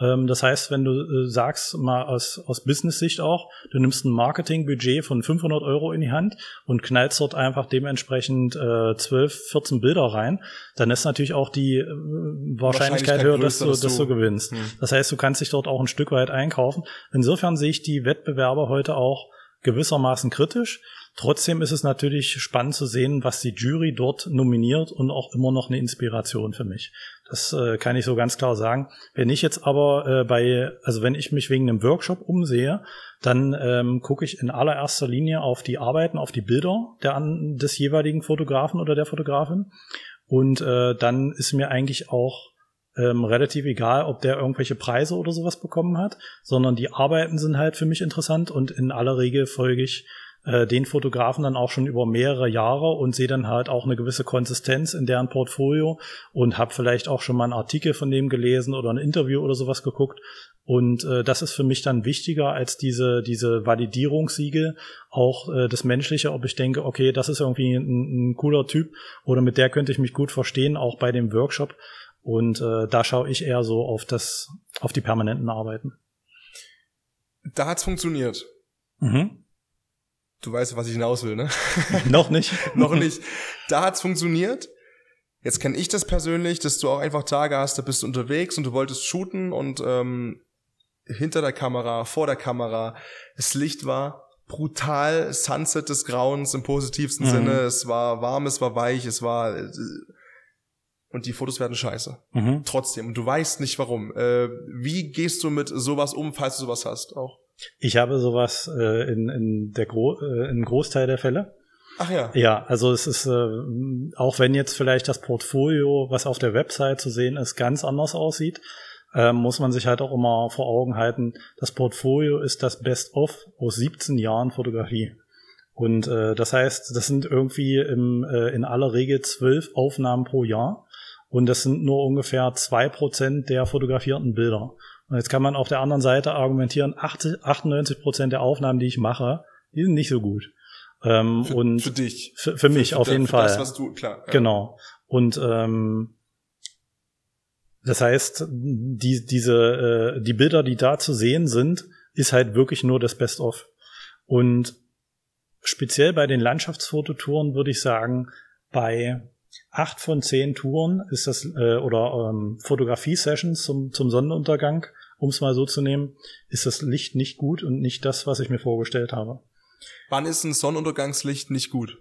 Ähm, das heißt, wenn du äh, sagst, mal aus, aus Business-Sicht auch, du nimmst ein Marketingbudget von 500 Euro in die Hand und knallst dort einfach dementsprechend äh, 12, 14 Bilder rein, dann ist natürlich auch die äh, Wahrscheinlichkeit, Wahrscheinlichkeit höher, dass du, dass du, dass du gewinnst. Hm. Das heißt, du kannst dich dort auch ein Stück weit einkaufen. Insofern sehe ich die Wettbewerber heute auch gewissermaßen kritisch. Trotzdem ist es natürlich spannend zu sehen, was die Jury dort nominiert und auch immer noch eine Inspiration für mich. Das äh, kann ich so ganz klar sagen. Wenn ich jetzt aber äh, bei, also wenn ich mich wegen einem Workshop umsehe, dann ähm, gucke ich in allererster Linie auf die Arbeiten, auf die Bilder der, des jeweiligen Fotografen oder der Fotografin. Und äh, dann ist mir eigentlich auch ähm, relativ egal, ob der irgendwelche Preise oder sowas bekommen hat, sondern die Arbeiten sind halt für mich interessant und in aller Regel folge ich äh, den Fotografen dann auch schon über mehrere Jahre und sehe dann halt auch eine gewisse Konsistenz in deren Portfolio und habe vielleicht auch schon mal einen Artikel von dem gelesen oder ein Interview oder sowas geguckt. Und äh, das ist für mich dann wichtiger als diese, diese Validierungssiegel, auch äh, das Menschliche, ob ich denke, okay, das ist irgendwie ein, ein cooler Typ oder mit der könnte ich mich gut verstehen, auch bei dem Workshop. Und äh, da schaue ich eher so auf das, auf die permanenten Arbeiten. Da hat's funktioniert. Mhm. Du weißt, was ich hinaus will, ne? Noch nicht. Noch nicht. Da hat's funktioniert. Jetzt kenne ich das persönlich, dass du auch einfach Tage hast, da bist du unterwegs und du wolltest shooten und ähm, hinter der Kamera, vor der Kamera, das Licht war brutal, Sunset des Grauens im positivsten mhm. Sinne. Es war warm, es war weich, es war äh, und die Fotos werden scheiße. Mhm. Trotzdem. Und du weißt nicht warum. Äh, wie gehst du mit sowas um, falls du sowas hast auch? Ich habe sowas äh, in, in der Gro äh, in Großteil der Fälle. Ach ja. Ja, also es ist, äh, auch wenn jetzt vielleicht das Portfolio, was auf der Website zu sehen ist, ganz anders aussieht, äh, muss man sich halt auch immer vor Augen halten, das Portfolio ist das Best-of aus 17 Jahren Fotografie. Und äh, das heißt, das sind irgendwie im, äh, in aller Regel zwölf Aufnahmen pro Jahr. Und das sind nur ungefähr zwei Prozent der fotografierten Bilder. Und jetzt kann man auf der anderen Seite argumentieren, 80, 98 Prozent der Aufnahmen, die ich mache, die sind nicht so gut. Ähm, für, und für dich. Für, für mich für, auf jeden Fall. Das, was du, klar. Ja. Genau. Und ähm, das heißt, die, diese, äh, die Bilder, die da zu sehen sind, ist halt wirklich nur das Best-of. Und speziell bei den Landschaftsfototouren würde ich sagen, bei acht von zehn Touren ist das, äh, oder ähm, Fotografie-Sessions zum, zum Sonnenuntergang, um es mal so zu nehmen, ist das Licht nicht gut und nicht das, was ich mir vorgestellt habe. Wann ist ein Sonnenuntergangslicht nicht gut?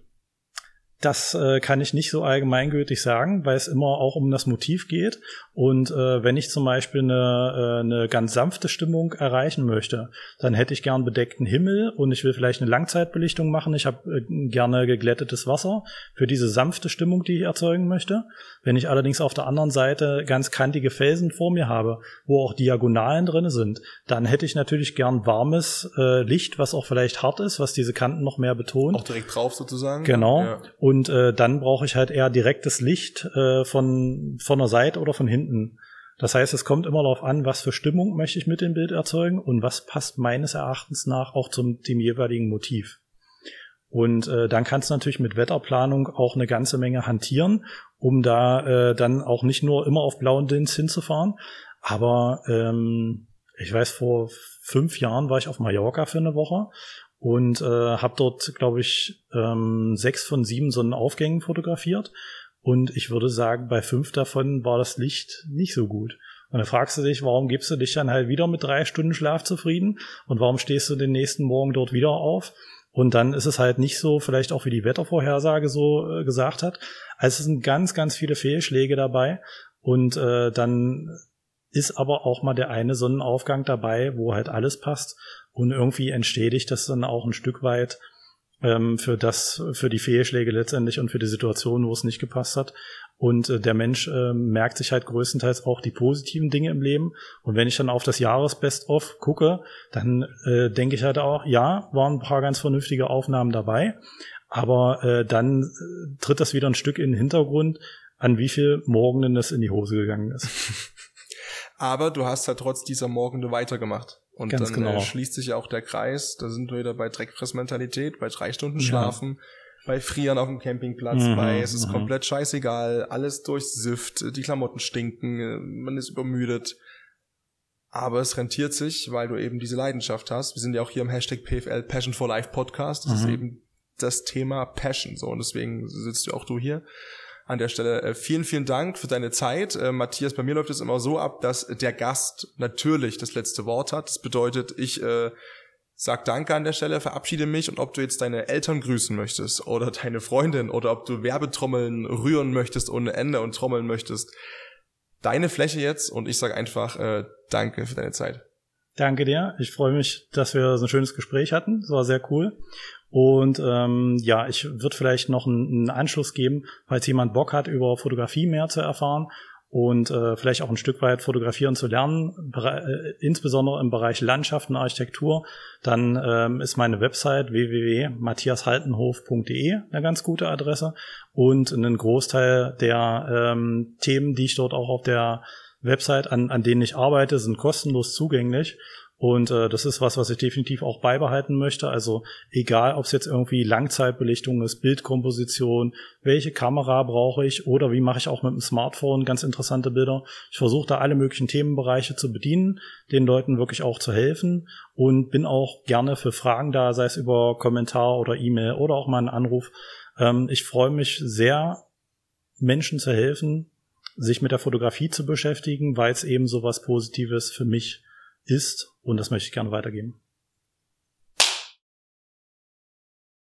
Das äh, kann ich nicht so allgemeingültig sagen, weil es immer auch um das Motiv geht. Und äh, wenn ich zum Beispiel eine, äh, eine ganz sanfte Stimmung erreichen möchte, dann hätte ich gern bedeckten Himmel und ich will vielleicht eine Langzeitbelichtung machen. Ich habe äh, gerne geglättetes Wasser für diese sanfte Stimmung, die ich erzeugen möchte. Wenn ich allerdings auf der anderen Seite ganz kantige Felsen vor mir habe, wo auch Diagonalen drin sind, dann hätte ich natürlich gern warmes äh, Licht, was auch vielleicht hart ist, was diese Kanten noch mehr betont. Auch direkt drauf sozusagen. Genau. Ja. Und äh, dann brauche ich halt eher direktes Licht äh, von, von der Seite oder von hinten. Das heißt, es kommt immer darauf an, was für Stimmung möchte ich mit dem Bild erzeugen und was passt meines Erachtens nach auch zum dem jeweiligen Motiv. Und äh, dann kannst du natürlich mit Wetterplanung auch eine ganze Menge hantieren, um da äh, dann auch nicht nur immer auf blauen Dins hinzufahren. Aber ähm, ich weiß, vor fünf Jahren war ich auf Mallorca für eine Woche und äh, habe dort, glaube ich, ähm, sechs von sieben Sonnenaufgängen fotografiert. Und ich würde sagen, bei fünf davon war das Licht nicht so gut. Und dann fragst du dich, warum gibst du dich dann halt wieder mit drei Stunden Schlaf zufrieden? Und warum stehst du den nächsten Morgen dort wieder auf? Und dann ist es halt nicht so, vielleicht auch wie die Wettervorhersage so äh, gesagt hat. Also es sind ganz, ganz viele Fehlschläge dabei. Und äh, dann ist aber auch mal der eine Sonnenaufgang dabei, wo halt alles passt. Und irgendwie ich das dann auch ein Stück weit ähm, für das, für die Fehlschläge letztendlich und für die Situation, wo es nicht gepasst hat. Und äh, der Mensch äh, merkt sich halt größtenteils auch die positiven Dinge im Leben. Und wenn ich dann auf das Jahresbest-of gucke, dann äh, denke ich halt auch, ja, waren ein paar ganz vernünftige Aufnahmen dabei. Aber äh, dann äh, tritt das wieder ein Stück in den Hintergrund, an wie viel Morgenen das in die Hose gegangen ist. Aber du hast halt trotz dieser Morgende weitergemacht. Und Ganz dann genau. äh, schließt sich ja auch der Kreis. Da sind wir wieder bei Dreckfressmentalität, bei drei Stunden Schlafen, ja. bei Frieren auf dem Campingplatz, mhm, bei es ist mhm. komplett scheißegal, alles durchsifft, die Klamotten stinken, man ist übermüdet. Aber es rentiert sich, weil du eben diese Leidenschaft hast. Wir sind ja auch hier im Hashtag PFL Passion for Life Podcast. Das mhm. ist eben das Thema Passion. So, und deswegen sitzt du auch du hier an der Stelle äh, vielen, vielen Dank für deine Zeit. Äh, Matthias, bei mir läuft es immer so ab, dass der Gast natürlich das letzte Wort hat. Das bedeutet, ich äh, sag Danke an der Stelle, verabschiede mich und ob du jetzt deine Eltern grüßen möchtest oder deine Freundin oder ob du Werbetrommeln rühren möchtest ohne Ende und trommeln möchtest, deine Fläche jetzt und ich sage einfach äh, Danke für deine Zeit. Danke dir. Ich freue mich, dass wir so ein schönes Gespräch hatten. Es war sehr cool. Und ähm, ja, ich würde vielleicht noch einen, einen Anschluss geben, falls jemand Bock hat, über Fotografie mehr zu erfahren und äh, vielleicht auch ein Stück weit fotografieren zu lernen, äh, insbesondere im Bereich Landschaft und Architektur, dann ähm, ist meine Website www.matthiashaltenhof.de eine ganz gute Adresse und einen Großteil der ähm, Themen, die ich dort auch auf der Website, an, an denen ich arbeite, sind kostenlos zugänglich. Und äh, das ist was, was ich definitiv auch beibehalten möchte. Also egal, ob es jetzt irgendwie Langzeitbelichtung ist, Bildkomposition, welche Kamera brauche ich oder wie mache ich auch mit dem Smartphone ganz interessante Bilder. Ich versuche da alle möglichen Themenbereiche zu bedienen, den Leuten wirklich auch zu helfen und bin auch gerne für Fragen da, sei es über Kommentar oder E-Mail oder auch mal einen Anruf. Ähm, ich freue mich sehr, Menschen zu helfen, sich mit der Fotografie zu beschäftigen, weil es eben so was Positives für mich ist und das möchte ich gerne weitergeben.